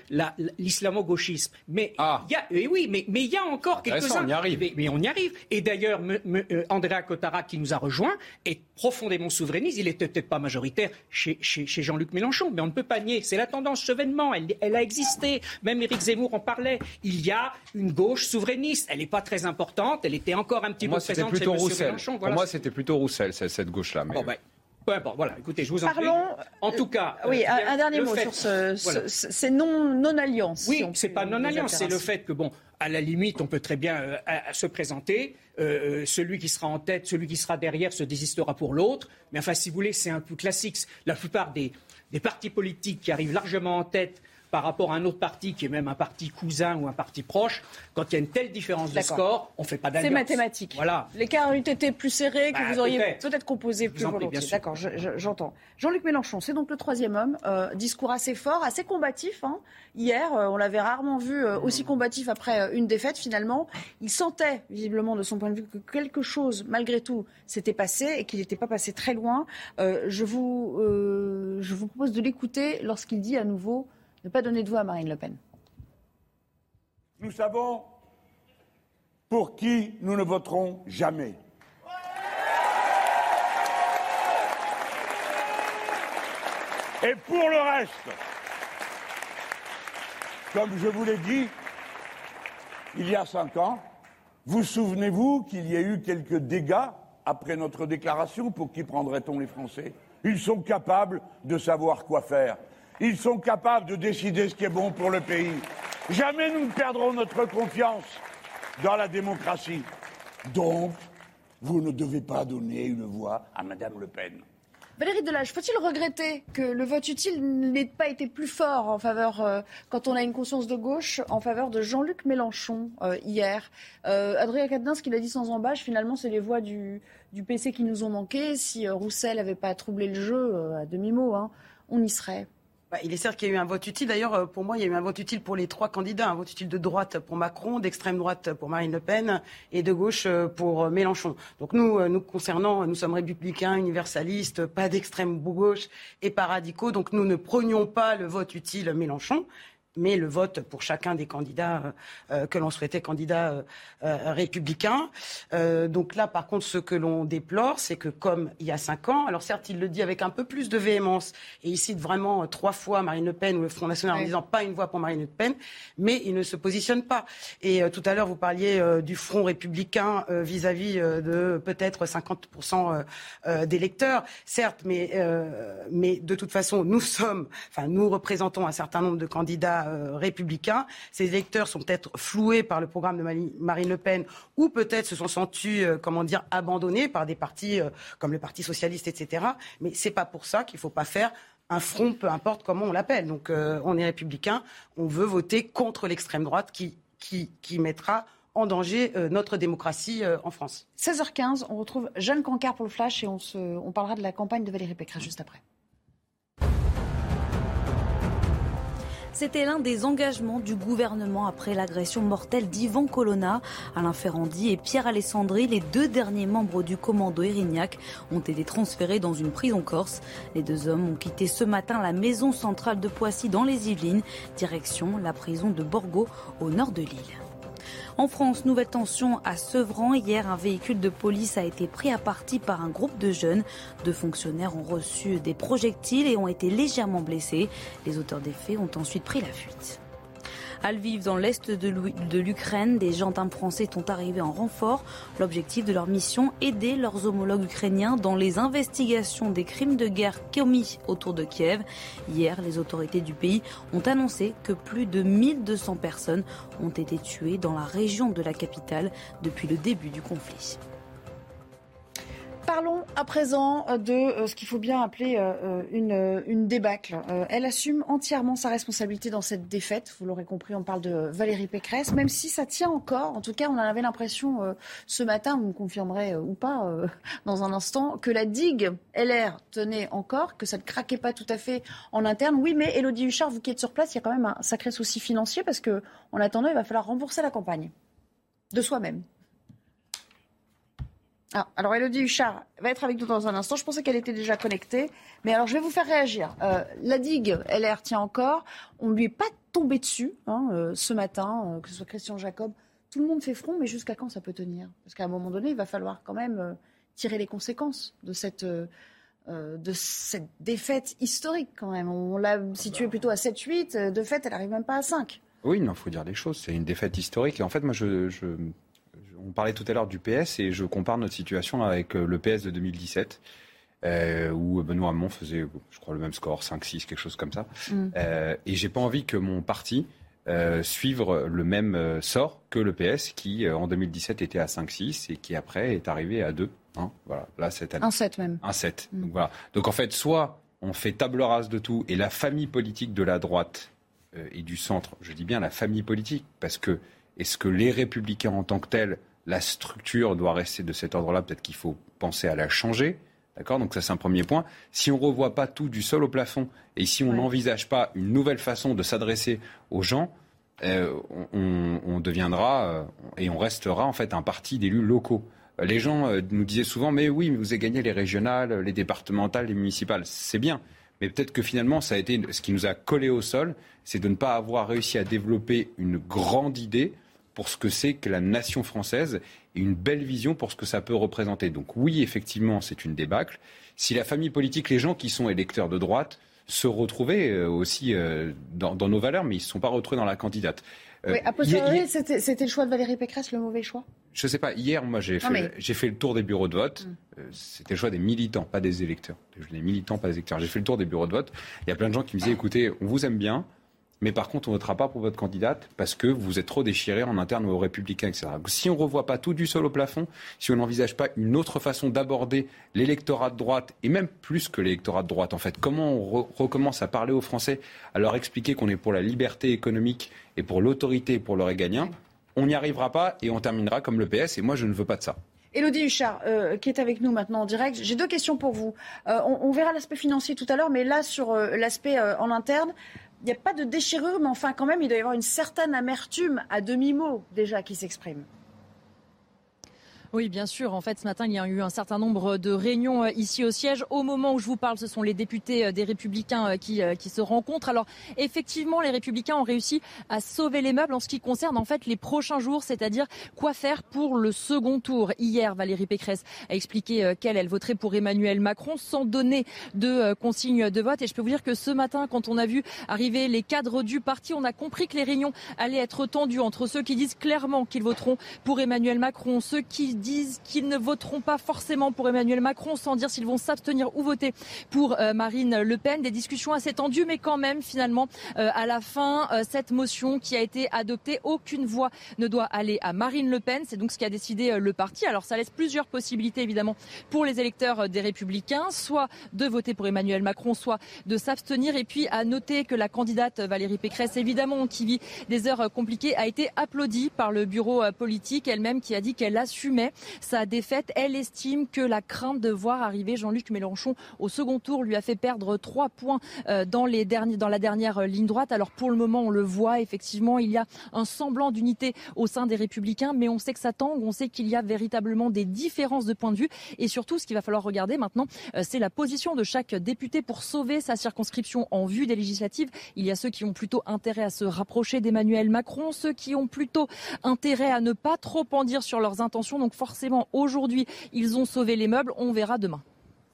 l'islamo-gauchisme. Mais ah. il y a, et oui, mais, mais il y a encore quelques-uns. On y arrive. Mais, on y arrive. Et d'ailleurs, euh, Andrea Cotara, qui nous a rejoint, est profondément souverainiste. Il n'était peut-être pas majoritaire chez, chez, chez Jean-Luc Mélenchon, mais on ne peut pas nier. C'est la tendance chevènement. Elle, elle a existé. Même Éric Zemmour en parlait. Il y a une gauche souverainiste. Elle n'est pas très importante. Elle était encore un petit peu présente chez M. Mélenchon. Pour moi, c'était plutôt Roussel, cette gauche-là. Mais... Bon, ben, peu importe. Voilà, écoutez, je vous en Parlons, prie. En tout cas. Oui, euh, un, dernier mot sur ce, voilà. ces non-alliances. oui, c'est pas non-alliance, c'est le fait que, bon, à la limite, on peut très bien euh, à, à se présenter. Euh, celui qui sera en tête, celui qui sera derrière se désistera pour l'autre. Mais enfin, si vous voulez, c'est un peu classique. La plupart des, des partis politiques qui arrivent largement en tête par rapport à un autre parti qui est même un parti cousin ou un parti proche, quand il y a une telle différence de score, on ne fait pas d'alliance. C'est mathématique. Voilà. L'écart eût été plus serré, que bah, vous auriez peut-être composé plus volontiers. D'accord, j'entends. Jean-Luc Mélenchon, c'est donc le troisième homme. Euh, discours assez fort, assez combatif. Hein. Hier, euh, on l'avait rarement vu euh, aussi combatif après une défaite finalement. Il sentait visiblement de son point de vue que quelque chose, malgré tout, s'était passé et qu'il n'était pas passé très loin. je, vous, je vous propose de l'écouter lorsqu'il dit à nouveau ne pas donner de voix à Marine Le Pen. Nous savons pour qui nous ne voterons jamais. Et pour le reste, comme je vous l'ai dit, il y a cinq ans, vous souvenez-vous qu'il y a eu quelques dégâts après notre déclaration Pour qui prendrait-on les Français? Ils sont capables de savoir quoi faire. Ils sont capables de décider ce qui est bon pour le pays. Jamais nous ne perdrons notre confiance dans la démocratie. Donc, vous ne devez pas donner une voix à Madame Le Pen. Valérie Delage, faut-il regretter que le vote utile n'ait pas été plus fort en faveur, euh, quand on a une conscience de gauche, en faveur de Jean-Luc Mélenchon euh, hier? Euh, Adrien Quatennens, ce qu'il a dit sans embâche, finalement, c'est les voix du, PC qui nous ont manqué. Si Roussel n'avait pas troublé le jeu, à demi-mot, hein, on y serait. Bah, il est certes qu'il y a eu un vote utile. D'ailleurs, euh, pour moi, il y a eu un vote utile pour les trois candidats. Un vote utile de droite pour Macron, d'extrême droite pour Marine Le Pen et de gauche euh, pour euh, Mélenchon. Donc nous, nous concernant, nous sommes républicains, universalistes, pas d'extrême gauche et pas radicaux. Donc nous ne prenions pas le vote utile Mélenchon mais le vote pour chacun des candidats euh, que l'on souhaitait candidats euh, euh, républicains. donc là, par contre, ce que l'on déplore, c'est que comme il y a cinq ans, alors certes, il le dit avec un peu plus de véhémence et il cite vraiment trois fois Marine Le Pen ou le Front National en disant pas une voix pour Marine Le Pen, mais il ne se positionne pas. Et tout à l'heure, vous parliez du Front républicain vis-à-vis de peut-être 50% d'électeurs, certes, mais, mais de toute façon, nous sommes, enfin, nous représentons un certain nombre de candidats euh, républicains. Ces électeurs sont peut-être floués par le programme de Marine Le Pen ou peut-être se sont sentis, euh, comment dire, abandonnés par des partis euh, comme le Parti socialiste, etc. Mais c'est pas pour ça qu'il faut pas faire un front, peu importe comment on l'appelle. Donc on est républicain, on veut voter contre l'extrême droite qui, qui, qui mettra en danger notre démocratie en France. 16h15, on retrouve Jeanne Cancard pour le Flash et on, se, on parlera de la campagne de Valérie Pécresse juste après. C'était l'un des engagements du gouvernement après l'agression mortelle d'Ivan Colonna. Alain Ferrandi et Pierre Alessandri, les deux derniers membres du commando Erignac, ont été transférés dans une prison corse. Les deux hommes ont quitté ce matin la maison centrale de Poissy dans les Yvelines, direction la prison de Borgo au nord de l'île. En France, nouvelle tension à Sevran. Hier, un véhicule de police a été pris à partie par un groupe de jeunes. Deux fonctionnaires ont reçu des projectiles et ont été légèrement blessés. Les auteurs des faits ont ensuite pris la fuite. À Lviv, dans l'est de l'Ukraine, des gendarmes français sont arrivés en renfort. L'objectif de leur mission, aider leurs homologues ukrainiens dans les investigations des crimes de guerre commis autour de Kiev. Hier, les autorités du pays ont annoncé que plus de 1200 personnes ont été tuées dans la région de la capitale depuis le début du conflit. Parlons à présent euh, de euh, ce qu'il faut bien appeler euh, une, débâcle. Elle assume entièrement sa responsabilité dans cette défaite. Vous l'aurez compris, on parle de Valérie Pécresse, même si ça tient encore. En tout cas, on avait l'impression ce matin, vous me confirmerez ou pas dans un instant, que la digue LR tenait encore, que ça ne craquait pas tout à fait en interne. Oui, mais Elodie Huchard, vous qui êtes sur place, il y a quand même un sacré souci financier parce qu'en attendant, il va falloir rembourser la campagne de soi-même. Ah, alors Elodie Huchard va être avec nous dans un instant. Je pensais qu'elle était déjà connectée. Mais alors je vais vous faire réagir. Euh, la digue LR tient encore. On ne lui est pas tombé dessus hein, euh, ce matin, euh, que ce soit Christian Jacob. Tout le monde fait front, mais jusqu'à quand ça peut tenir? Parce qu'à un moment donné, il va falloir quand même tirer les conséquences de cette, de cette défaite historique quand même. On l'a située plutôt à 7-8. De fait, elle n'arrive même pas à 5. Oui, il faut dire les choses. C'est une défaite historique. Et en fait, moi, je on parlait tout à l'heure du PS et je compare notre situation avec euh, le PS de 2017. Euh, où Benoît Hamon faisait, je crois, le même score, 5-6, quelque chose comme ça. Mm. Euh, et j'ai pas envie que mon parti euh, suive le même sort que le PS, qui en 2017 était à 5-6 et qui après est arrivé à 2. Hein, voilà, là, cette année. Un 7 même. Un 7. Mm. Donc, voilà. Donc en fait, soit on fait table rase de tout et la famille politique de la droite et du centre, je dis bien la famille politique, parce que est-ce que les républicains en tant que tels la structure doit rester de cet ordre-là. Peut-être qu'il faut penser à la changer. D'accord? Donc ça, c'est un premier point. Si on ne revoit pas tout du sol au plafond et si on n'envisage pas une nouvelle façon de s'adresser aux gens, euh, on, deviendra euh, et on restera en fait un parti d'élus locaux. Les gens euh, nous disaient souvent, mais oui, mais vous avez gagné les régionales, les départementales, les municipales. C'est bien. Mais peut-être que finalement, ça a été ce qui nous a collé au sol, c'est de ne pas avoir réussi à développer une grande idée pour ce que c'est que la nation française et une belle vision pour ce que ça peut représenter. Donc oui, effectivement, c'est une débâcle. Si la famille politique, les gens qui sont électeurs de droite, se retrouvaient euh, aussi euh, dans, nos valeurs, mais ils ne se sont pas retrouvés dans la candidate. Euh, oui, a posteriori, c'était le choix de Valérie Pécresse, le mauvais choix? Je ne sais pas. Hier, moi, j'ai fait, fait, le tour des bureaux de vote. Mm. C'était le choix des militants, pas des électeurs. Des militants, pas des électeurs. J'ai fait le tour des bureaux de vote. Il y a plein de gens qui me disaient, écoutez, on vous aime bien, mais par contre, on ne votera pas pour votre candidate parce que vous êtes trop déchiré en interne aux républicains, etc. Si on ne revoit pas tout du sol au plafond, si on n'envisage pas une autre façon d'aborder l'électorat de droite, et même plus que l'électorat de droite, en fait, comment on recommence à parler aux Français, à leur expliquer qu'on est pour la liberté économique et pour l'autorité pour le régalien, on n'y arrivera pas et on terminera comme le PS, et moi, je ne veux pas de ça. Elodie Huchard, euh, qui est avec nous maintenant en direct, j'ai deux questions pour vous. Euh, on, verra l'aspect financier tout à l'heure, mais là, sur euh, l'aspect en interne, n'y a pas de déchirure, mais enfin, quand même, il doit y avoir une certaine amertume à demi-mot déjà qui s'exprime. Oui, bien sûr. En fait, ce matin, il y a eu un certain nombre de réunions euh, ici au siège. Au moment où je vous parle, ce sont les députés euh, des Républicains euh, qui, qui se rencontrent. Alors, effectivement, les Républicains ont réussi à sauver les meubles en ce qui concerne en fait les prochains jours, c'est-à-dire quoi faire pour le second tour. Hier, Valérie Pécresse a expliqué qu'elle, elle voterait pour Emmanuel Macron sans donner de consigne de vote. Et je peux vous dire que ce matin, quand on a vu arriver les cadres du parti, on a compris que les réunions allaient être tendues entre ceux qui disent clairement qu'ils voteront pour Emmanuel Macron, ceux qui disent qu'ils ne voteront pas forcément pour Emmanuel Macron, sans dire s'ils vont s'abstenir ou voter pour euh, Marine Le Pen. Des discussions assez tendues, mais quand même, finalement, euh, à la fin, euh, cette motion qui a été adoptée, aucune voix ne doit aller à Marine Le Pen. C'est donc ce qu'a décidé le parti. Alors, ça laisse plusieurs possibilités, évidemment, pour les électeurs des Républicains, soit de voter pour Emmanuel Macron, soit de s'abstenir. Et puis, à noter que la candidate Valérie Pécresse, évidemment, qui vit des heures compliquées, a été applaudie par le bureau politique elle-même, qui a dit qu'elle assumait sa défaite. Elle estime que la crainte de voir arriver Jean-Luc Mélenchon au second tour lui a fait perdre trois points euh, dans, les derniers, dans la dernière euh, ligne droite. Alors pour le moment, on le voit, effectivement, il y a un semblant d'unité au sein des Républicains, mais on sait que ça tangue, on sait qu'il y a véritablement des différences de point de vue. Et surtout, ce qu'il va falloir regarder maintenant, euh, c'est la position de chaque député pour sauver sa circonscription en vue des législatives. Il y a ceux qui ont plutôt intérêt à se rapprocher d'Emmanuel Macron, ceux qui ont plutôt intérêt à ne pas trop en dire sur leurs intentions. Donc forcément, aujourd'hui, ils ont sauvé les meubles. On verra demain.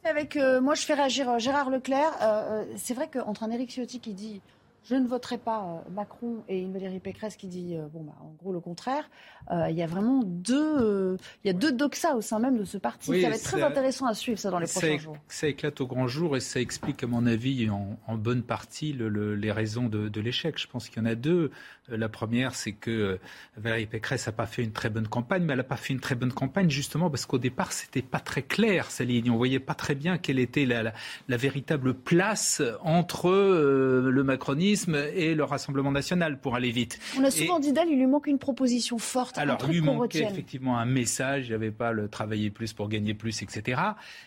Avec euh, moi, je fais réagir euh, Gérard Leclerc. Euh, c'est vrai qu'entre un Éric Ciotti qui dit je ne voterai pas euh, Macron et une Valérie Pécresse qui dit euh, bon bah, en gros le contraire. Euh, il y a vraiment deux, il y a deux doxas au sein même de ce parti. ça va être très intéressant à suivre ça dans les prochains jours. Ça éclate au grand jour et ça explique à mon avis en, bonne partie les raisons de, l'échec. Je pense qu'il y en a deux. La première, c'est que Valérie Pécresse n'a pas fait une très bonne campagne, mais elle n'a pas fait une très bonne campagne justement parce qu'au départ, c'était pas très clair sa ligne. On voyait pas très bien quelle était la, la véritable place entre le macronisme et le Rassemblement national pour aller vite. On a souvent dit d'elle, il lui manque une proposition forte. Alors, lui manquait effectivement un message, il n'y avait pas le travailler plus pour gagner plus, etc.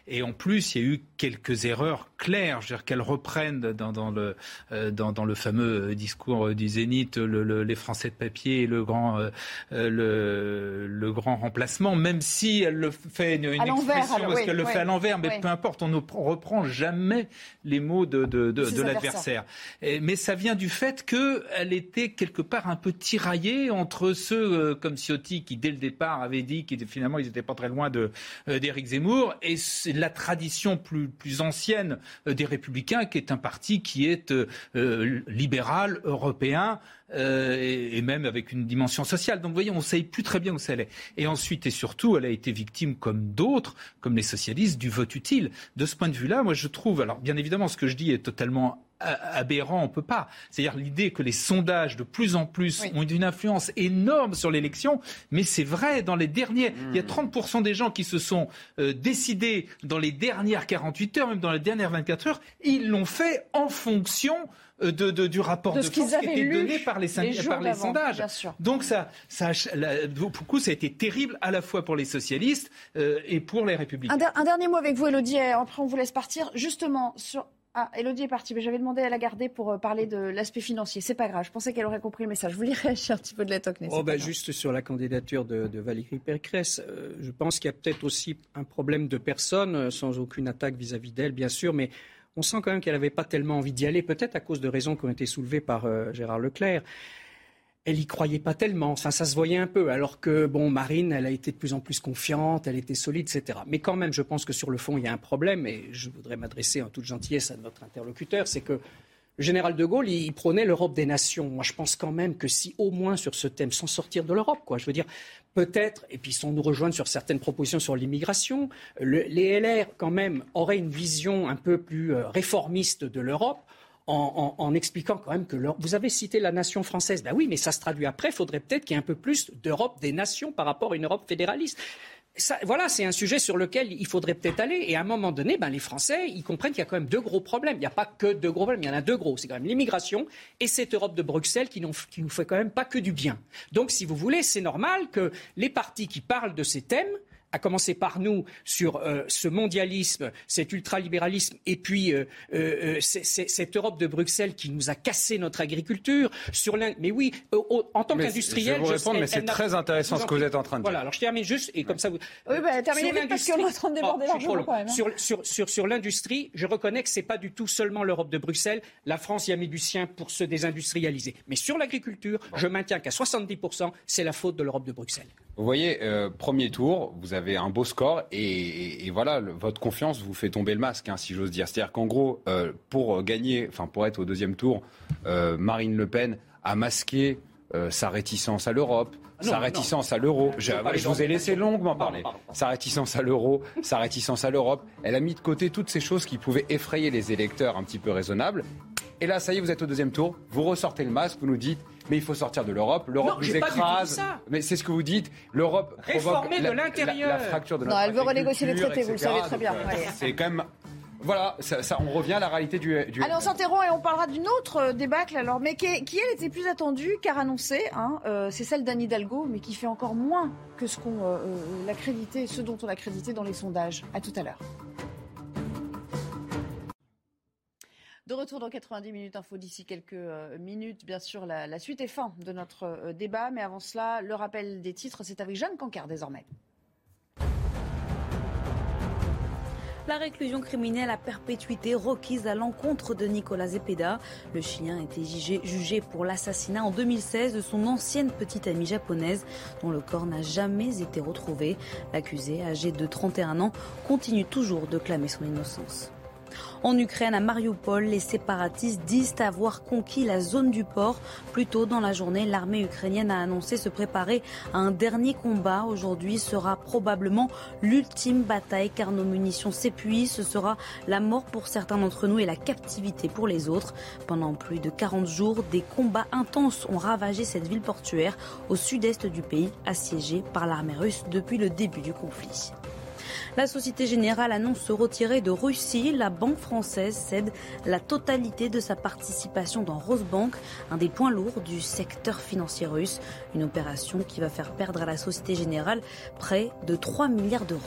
Et en plus, il y a eu quelques erreurs claires, je veux dire qu'elles reprennent dans, le, euh, dans, le fameux discours du Zénith les Français de papier et le grand, euh, le, le, grand remplacement, même si elle le fait une, expression, parce qu'elle le fait à l'envers, mais peu importe, on ne reprend jamais les mots de, de, l'adversaire. Mais ça vient du fait qu'elle était quelque part un peu tiraillée entre ceux euh, comme Ciotti qui, dès le départ, avait dit qu'ils finalement ils n'étaient pas très loin d'Éric Zemmour, et la tradition plus, plus ancienne euh, des Républicains, qui est un parti qui est euh, euh, libéral, européen, et, même avec une dimension sociale. Donc vous voyez, on ne sait plus très bien où ça allait. Et ensuite et surtout, elle a été victime, comme d'autres, comme les socialistes, du vote utile. De ce point de vue-là, moi je trouve, alors bien évidemment, ce que je dis est totalement aberrant, on peut pas. C'est-à-dire l'idée que les sondages de plus en plus ont une influence énorme sur l'élection, mais c'est vrai dans les derniers. Il y a 30% hmm. des gens qui se sont euh, décidés dans les dernières 48 heures, même dans les dernières 24 heures, ils l'ont fait en fonction euh, de, du rapport de, ce force qui était donné par les, par les sondages. Donc ça, ça, coup, ça a été terrible à la fois pour les socialistes euh, et pour les républicains. Un, un, dernier mot avec vous, Elodie, après on vous laisse partir. Justement, sur ah, Elodie est partie, mais j'avais demandé à la garder pour euh, parler de l'aspect financier. C'est pas grave, je pensais qu'elle aurait compris le message. Vous lirez un petit peu de la toque. Oh, ben, juste sur la candidature de, Valérie Pécresse, euh, je pense qu'il y a peut-être aussi un problème de personne, sans aucune attaque vis-à-vis d'elle, bien sûr, mais on sent quand même qu'elle n'avait pas tellement envie d'y aller, peut-être à cause de raisons qui ont été soulevées par Gérard Leclerc elle y croyait pas tellement. ça se voyait un peu. Alors que, bon, Marine, elle a été de plus en plus confiante, elle était solide, etc. Mais quand même, je pense que sur le fond, il y a un problème, et je voudrais m'adresser en toute gentillesse à notre interlocuteur, c'est que le général de Gaulle, il, prônait l'Europe des nations. Moi, je pense quand même que si, au moins sur ce thème, sans sortir de l'Europe, quoi, je veux dire, peut-être, et puis sans nous rejoindre sur certaines propositions sur l'immigration, les LR, quand même, auraient une vision un peu plus euh, réformiste de l'Europe en, expliquant quand même que vous avez cité la nation française. Ben oui, mais ça se traduit après. Il faudrait peut-être qu'il y ait un peu plus d'Europe des nations par rapport à une Europe fédéraliste. Voilà, c'est un sujet sur lequel il faudrait peut-être aller. Et à un moment donné, ben, les Français, ils comprennent qu'il y a quand même deux gros problèmes. Il n'y a pas que deux gros problèmes, il y en a deux gros. C'est quand même l'immigration et cette Europe de Bruxelles qui, qui nous fait quand même pas que du bien. Donc, si vous voulez, c'est normal que les partis qui parlent de ces thèmes à commencer par nous sur euh, ce mondialisme, cet ultralibéralisme, et puis euh, euh, cette Europe de Bruxelles qui nous a cassé notre agriculture. Sur mais oui, en tant qu'industriel, je vais vous répondre, mais c'est très intéressant ce que vous êtes en train de dire. Voilà, alors je termine juste et comme ça vous. Oui, bah, terminez vite parce qu'on est en train de déborder oh, largement quand même. Hein. Sur, sur, sur, sur l'industrie, je reconnais que c'est pas du tout seulement l'Europe de Bruxelles. La France y a mis du sien pour se désindustrialiser. Mais sur l'agriculture, je maintiens qu'à 70%, c'est la faute de l'Europe de Bruxelles. Vous voyez, premier tour, vous avez un beau score et, voilà, votre confiance vous fait tomber le masque, hein, si j'ose dire. C'est-à-dire qu'en gros, euh, pour gagner, enfin pour être au deuxième tour, euh, Marine Le Pen a masqué euh, sa réticence à l'Europe, ah sa réticence à l'euro. Je, vous ai laissé longuement parler. Sa réticence à l'euro, sa réticence à l'Europe. Elle a mis de côté toutes ces choses qui pouvaient effrayer les électeurs un petit peu raisonnables. Et là, ça y est, vous êtes au deuxième tour. Vous ressortez le masque, vous nous dites mais il faut sortir de l'Europe. L'Europe nous écrase. Mais c'est ce que vous dites. L'Europe provoque de l'intérieur. La, fracture de Non, elle veut renégocier les traités, vous le savez très bien. C'est quand même voilà, ça, on revient à la réalité du. du... Allez, on s'interrompt et on parlera d'une autre euh, débâcle alors, mais qui, elle était plus attendue car annoncée. Hein, euh, c'est celle d'Anne Hidalgo, mais qui fait encore moins que ce qu'on euh, ce dont on l'a crédité dans les sondages. À tout à l'heure. De retour dans 90 minutes info d'ici quelques euh, minutes. Bien sûr, la, suite est fin de notre euh, débat. Mais avant cela, le rappel des titres, c'est avec Jeanne Cancard désormais. La réclusion criminelle à perpétuité requise à l'encontre de Nicolas Zepeda. Le Chilien été jugé pour l'assassinat en 2016 de son ancienne petite amie japonaise dont le corps n'a jamais été retrouvé. L'accusé, âgé de 31 ans, continue toujours de clamer son innocence. En Ukraine, à Mariupol, les séparatistes disent avoir conquis la zone du port. Plus tôt dans la journée, l'armée ukrainienne a annoncé se préparer à un dernier combat. Aujourd'hui sera probablement l'ultime bataille car nos munitions s'épuisent. Ce sera la mort pour certains d'entre nous et la captivité pour les autres. Pendant plus de 40 jours, des combats intenses ont ravagé cette ville portuaire au sud-est du pays, assiégée par l'armée russe depuis le début du conflit. La Société Générale annonce se retirer de Russie. La banque française cède la totalité de sa participation dans Rosebank, un des points lourds du secteur financier russe. Une opération qui va faire perdre à la Société Générale près de 3 milliards d'euros.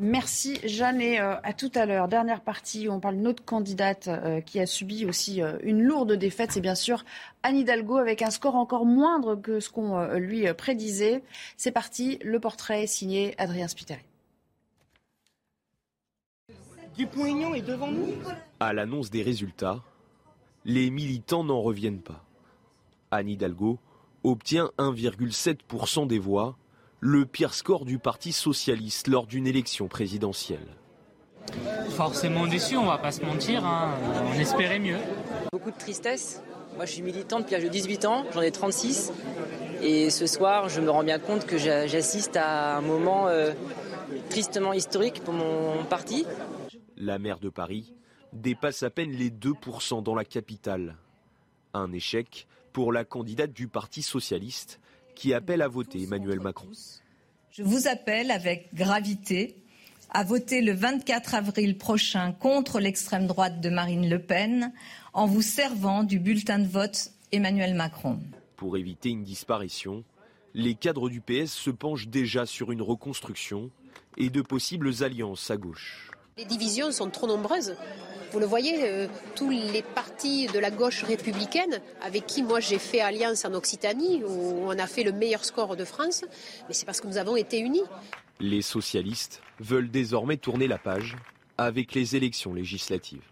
Merci Jeanne et euh, à tout à l'heure. Dernière partie, on parle d'une autre candidate euh, qui a subi aussi euh, une lourde défaite. C'est bien sûr Anne Hidalgo avec un score encore moindre que ce qu'on lui prédisait. C'est parti, le portrait est signé Adrien Spiteri. Dupont-Aignan est devant nous? À l'annonce des résultats, les militants n'en reviennent pas. Anne Hidalgo obtient 1,7% des voix le pire score du Parti socialiste lors d'une élection présidentielle. Forcément déçu, on va pas se mentir, hein. on espérait mieux. Beaucoup de tristesse. Moi je suis militante depuis l'âge de 18 ans, j'en ai 36. Et ce soir, je me rends bien compte que j'assiste à un moment euh, tristement historique pour mon parti. La maire de Paris dépasse à peine les 2% dans la capitale. Un échec pour la candidate du Parti socialiste qui appelle à voter Emmanuel Macron. Je vous appelle avec gravité à voter le 24 avril prochain contre l'extrême droite de Marine Le Pen en vous servant du bulletin de vote Emmanuel Macron. Pour éviter une disparition, les cadres du PS se penchent déjà sur une reconstruction et de possibles alliances à gauche. Les divisions sont trop nombreuses. Vous le voyez, euh, tous les partis de la gauche républicaine, avec qui moi j'ai fait alliance en Occitanie, où on a fait le meilleur score de France, mais c'est parce que nous avons été unis. Les socialistes veulent désormais tourner la page avec les élections législatives.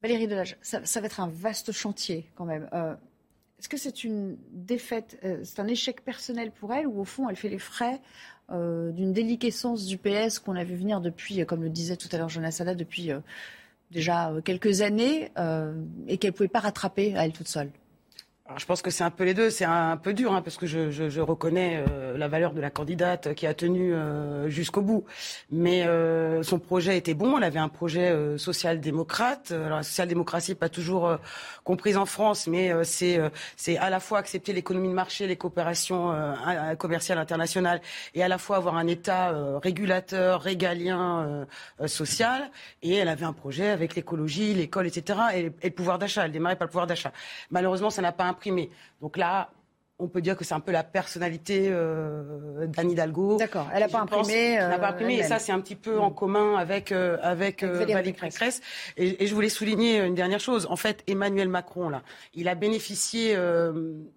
Valérie Delage, ça, va être un vaste chantier quand même. Euh, est-ce que c'est une défaite, euh, c'est un échec personnel pour elle ou au fond elle fait les frais d'une déliquescence du PS qu'on a vu venir depuis, comme le disait tout à l'heure Jonas Sada, depuis déjà euh, quelques années euh, et qu'elle ne pouvait pas rattraper à elle toute seule je pense que c'est un peu les deux. C'est un, peu dur hein, parce que je, reconnais euh, la valeur de la candidate qui a tenu euh, jusqu'au bout. Mais euh, son projet était bon. Elle avait un projet social-démocrate. La social-démocratie pas toujours comprise en France, mais c'est à la fois accepter l'économie de marché, les coopérations commerciales internationales, et à la fois avoir un État régulateur, régalien, social. Et elle avait un projet avec l'écologie, l'école, etc. Et, et, le pouvoir d'achat. Elle démarrait par le pouvoir d'achat. Malheureusement, ça n'a pas donc là, on peut dire que c'est un peu la personnalité euh, d'Anne Hidalgo. D'accord, elle n'a pas, imprimé. Elle n'a pas imprimé. et ça, c'est un petit peu en mm. commun avec, euh, avec, euh, Valérie Pécresse. Et, je voulais souligner une dernière chose. En fait, Emmanuel Macron, là, il a bénéficié,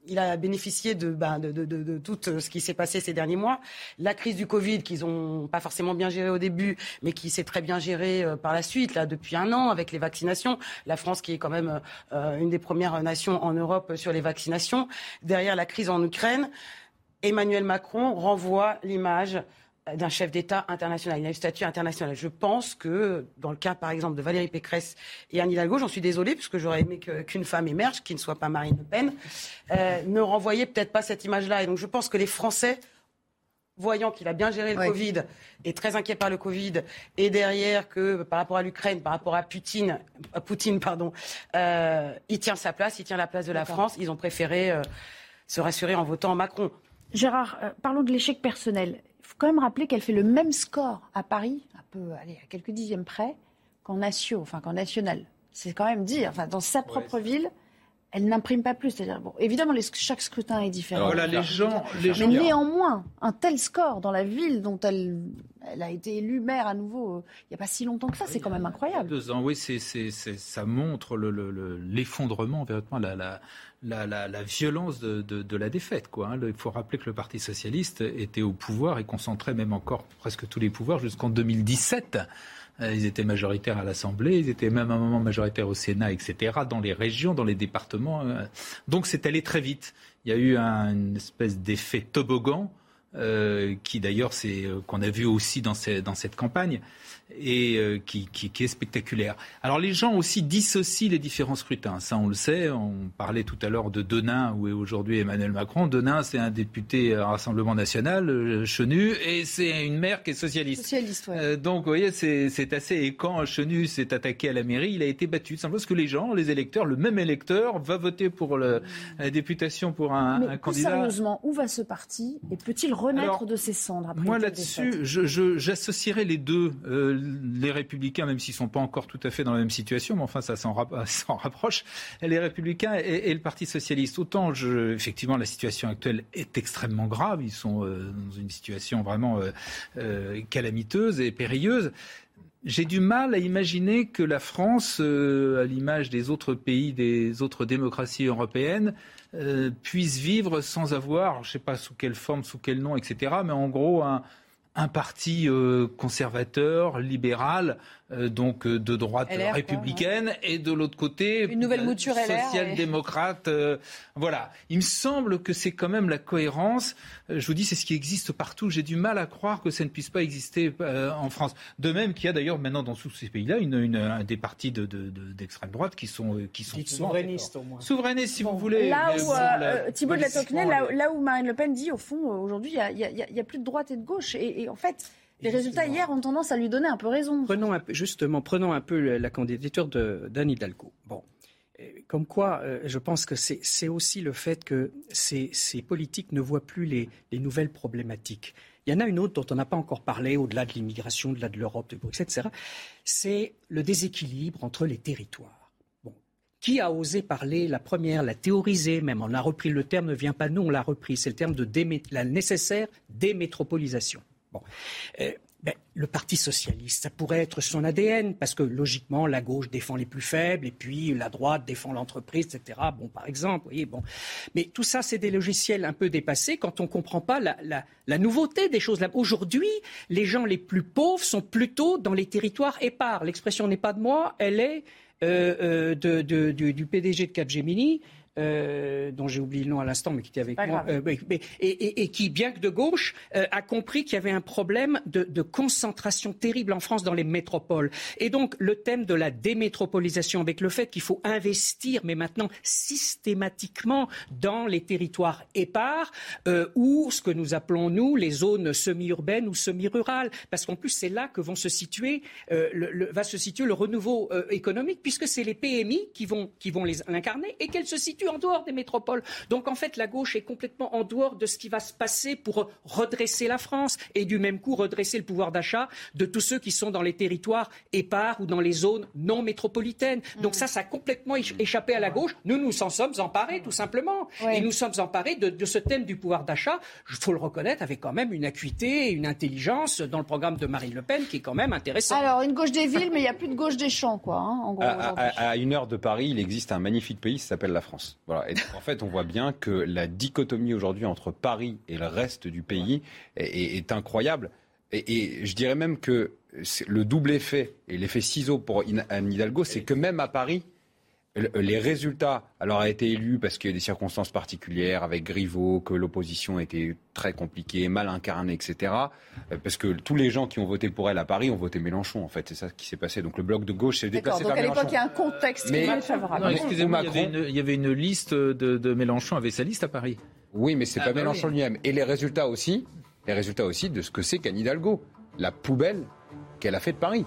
il a bénéficié de, de, de, de, tout ce qui s'est passé ces derniers mois. La crise du Covid, qu'ils n'ont pas forcément bien gérée au début, mais qui s'est très bien gérée par la suite, là, depuis un an, avec les vaccinations. La France, qui est quand même une des premières nations en Europe sur les vaccinations. Derrière la crise en Ukraine, Emmanuel Macron renvoie l'image d'un chef d'État international. Il a une statut international. Je pense que dans le cas, par exemple, de Valérie Pécresse et Anne Hidalgo, j'en suis désolée, puisque j'aurais aimé qu'une femme émerge, qui ne soit pas Marine Le Pen, euh, ne renvoyait peut-être pas cette image-là. Et donc je pense que les Français, voyant qu'il a bien géré le Covid, est très inquiet par le Covid, et derrière que par rapport à l'Ukraine, par rapport à Poutine, à Poutine pardon, euh, il tient sa place, il tient la place de la France, ils ont préféré... Euh, se rassurer en votant Macron. Gérard, euh, parlons de l'échec personnel. Il faut quand même rappeler qu'elle fait le même score à Paris, un peu, allez, à quelques dixièmes près, qu'en nation, enfin qu'en national. C'est quand même dire, enfin, dans sa propre ville, elle n'imprime pas plus. C'est-à-dire, bon, évidemment, chaque scrutin est différent. Voilà, les gens, les mais néanmoins, un tel score dans la ville dont elle, elle a été élue maire à nouveau euh, il n'y a pas si longtemps que ça, c'est quand même incroyable. Deux ans, oui, c'est, ça montre l'effondrement, le, véritablement, la, la, la, violence de, la défaite. Quoi, hein. Il faut rappeler que le Parti socialiste était au pouvoir et concentrait même encore presque tous les pouvoirs jusqu'en 2017. Euh, ils étaient majoritaires à l'Assemblée, ils étaient même à un moment majoritaires au Sénat, etc., dans les régions, dans les départements. Euh. Donc c'est allé très vite. Il y a eu un, une espèce d'effet toboggan, euh, qui d'ailleurs c'est qu'on a vu aussi dans cette campagne et euh, qui, qui, qui, est spectaculaire. Alors les gens aussi dissocient les différents scrutins. Ça, on le sait. On parlait tout à l'heure de Denain, où est aujourd'hui Emmanuel Macron. Denain, c'est un député Rassemblement National, euh, Chenu, et c'est une maire qui est socialiste. Socialiste, ouais. euh, donc, vous voyez, c'est assez. Et quand Chenu s'est attaqué à la mairie, il a été battu. Simplement parce que les gens, les électeurs, le même électeur va voter pour le, la députation pour un, Mais un candidat. Sérieusement, où va ce parti et peut-il renaître de ses cendres après Moi là-dessus, j'associerais les deux, euh, les républicains, même s'ils ne sont pas encore tout à fait dans la même situation, mais enfin ça s'en rapproche, les républicains et, le Parti socialiste. Autant, je, effectivement, la situation actuelle est extrêmement grave, ils sont euh, dans une situation vraiment euh, calamiteuse et périlleuse. J'ai du mal à imaginer que la France, à l'image des autres pays, des autres démocraties européennes, euh, puisse vivre sans avoir, je ne sais pas sous quelle forme, sous quel nom, etc., mais en gros un, un parti euh, conservateur, libéral, donc euh, de droite républicaine, et de l'autre côté, une nouvelle mouture social-démocrate. voilà. Il me semble que c'est quand même la cohérence. je vous dis, c'est ce qui existe partout. J'ai du mal à croire que ça ne puisse pas exister en France. De même qu'il y a d'ailleurs maintenant dans tous ces pays-là une, une, des partis d'extrême de, droite qui sont qui sont souverainistes au moins. Souverainistes, si vous voulez. Là où Thibault de la Tocquenay, là, où Marine Le Pen dit au fond, aujourd'hui, il n'y a, plus de droite et de gauche. et en fait, les résultats hier ont tendance à lui donner un peu raison. Prenons un peu, justement, prenons un peu la candidature d'Anne Hidalgo. Bon. Comme quoi, euh, je pense que c'est aussi le fait que ces, politiques ne voient plus les, nouvelles problématiques. Il y en a une autre dont on n'a pas encore parlé, au-delà de l'immigration, au-delà de l'Europe, de Bruxelles, etc. C'est le déséquilibre entre les territoires. Bon. Qui a osé parler la première, la théoriser même? On a repris le terme, ne vient pas nous, on l'a repris. C'est le terme de la nécessaire démétropolisation. Euh, ben, le Parti socialiste, ça pourrait être son ADN, parce que logiquement, la gauche défend les plus faibles, et puis la droite défend l'entreprise, etc. Bon, par exemple, voyez, bon. Mais tout ça, c'est des logiciels un peu dépassés quand on ne comprend pas la, nouveauté des choses. Aujourd'hui, les gens les plus pauvres sont plutôt dans les territoires épars. L'expression n'est pas de moi, elle est euh, euh, du, PDG de Capgemini. Euh, dont j'ai oublié le nom à l'instant, mais qui était avec moi, euh, et, qui, bien que de gauche, euh, a compris qu'il y avait un problème de, concentration terrible en France dans les métropoles. Et donc le thème de la démétropolisation, avec le fait qu'il faut investir, mais maintenant systématiquement dans les territoires épars, ou ce que nous appelons nous les zones semi-urbaines ou semi-rurales, parce qu'en plus c'est là que vont se situer, le, va se situer le renouveau économique, puisque c'est les PMI qui vont, qui vont les incarner et qu'elles se situent en dehors des métropoles. Donc en fait, la gauche est complètement en dehors de ce qui va se passer pour redresser la France et du même coup redresser le pouvoir d'achat de tous ceux qui sont dans les territoires épars ou dans les zones non métropolitaines. Donc mm. ça, ça a complètement échappé à la gauche. Nous, nous en sommes emparés, tout simplement. Et nous sommes emparés de, ce thème du pouvoir d'achat, il faut le reconnaître, avec quand même une acuité et une intelligence dans le programme de Marine Le Pen qui est quand même intéressant. Alors, une gauche des villes, mais il n'y a plus de gauche des champs, quoi. Hein, en gros, à une heure de Paris, il existe un magnifique pays qui s'appelle la France. Voilà. Et en fait, on voit bien que la dichotomie aujourd'hui entre Paris et le reste du pays est, incroyable. Et, je dirais même que le double effet et l'effet ciseau pour Anne Hidalgo, c'est que même à Paris, les résultats, alors a été élu parce qu'il y a des circonstances particulières avec Griveaux, que l'opposition était très compliquée, mal incarnée, etc. Euh, parce que tous les gens qui ont voté pour elle à Paris ont voté Mélenchon, en fait. C'est ça qui s'est passé. Donc le bloc de gauche s'est déplacé vers Mélenchon. Donc à l'époque, il y a un contexte qui est favorable. excusez-moi, il, y avait une liste de, Mélenchon avait sa liste à Paris. Oui, mais c'est ah pas bah Mélenchon lui-même. Et les résultats aussi, les résultats aussi de ce que c'est qu'Anne Hidalgo, la poubelle qu'elle a fait de Paris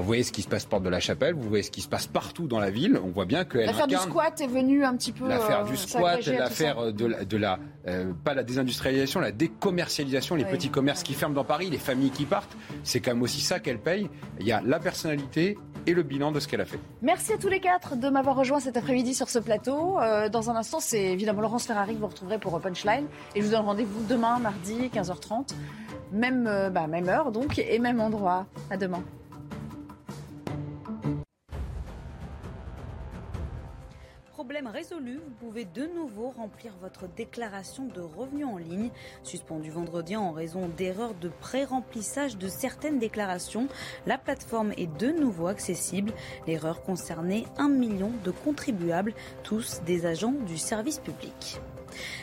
vous voyez ce qui se passe porte de la Chapelle, vous voyez ce qui se passe partout dans la ville. On voit bien que l'affaire du squat est venue un petit peu. L'affaire du euh, squat, l'affaire de la, de la euh, pas la désindustrialisation, la décommercialisation, les petits commerces qui ferment dans Paris, les familles qui partent. C'est quand même aussi ça qu'elle paye. Il y a la personnalité et le bilan de ce qu'elle a fait. Merci à tous les quatre de m'avoir rejoint cet après-midi sur ce plateau. Euh, dans un instant, c'est évidemment Laurence Ferrari que vous retrouverez pour Punchline. Et je vous donne rendez-vous demain, mardi, 15h30. Même, bah, même heure donc, et même endroit. À demain. Problème résolu, vous pouvez de nouveau remplir votre déclaration de revenus en ligne. Suspendue vendredi en raison d'erreurs de pré-remplissage de certaines déclarations, la plateforme est de nouveau accessible. L'erreur concernait un million de contribuables, tous des agents du service public.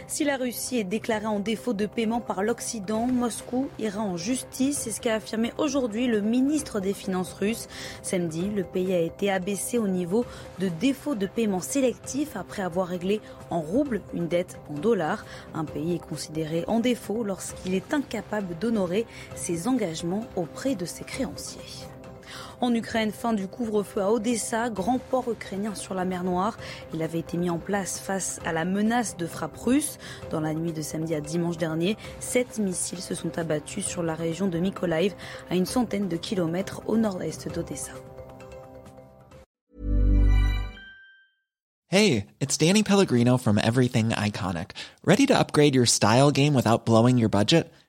Si la Russie est déclarée en défaut de paiement par l'Occident, Moscou ira en justice. C'est ce qu'a affirmé aujourd'hui le ministre des Finances russe. Samedi, le pays a été abaissé au niveau de défaut de paiement sélectif après avoir réglé en rouble une dette en dollars. Un pays est considéré en défaut lorsqu'il est incapable d'honorer ses engagements auprès de ses créanciers. En Ukraine, fin du couvre-feu à Odessa, grand port ukrainien sur la mer Noire. Il avait été mis en place face à la menace de frappe russe. Dans la nuit de samedi à dimanche dernier, sept missiles se sont abattus sur la région de Mykolaiv, à une centaine de kilomètres au nord-est d'Odessa. Hey, it's Danny Pellegrino from Everything Iconic. Ready to upgrade your style game without blowing your budget?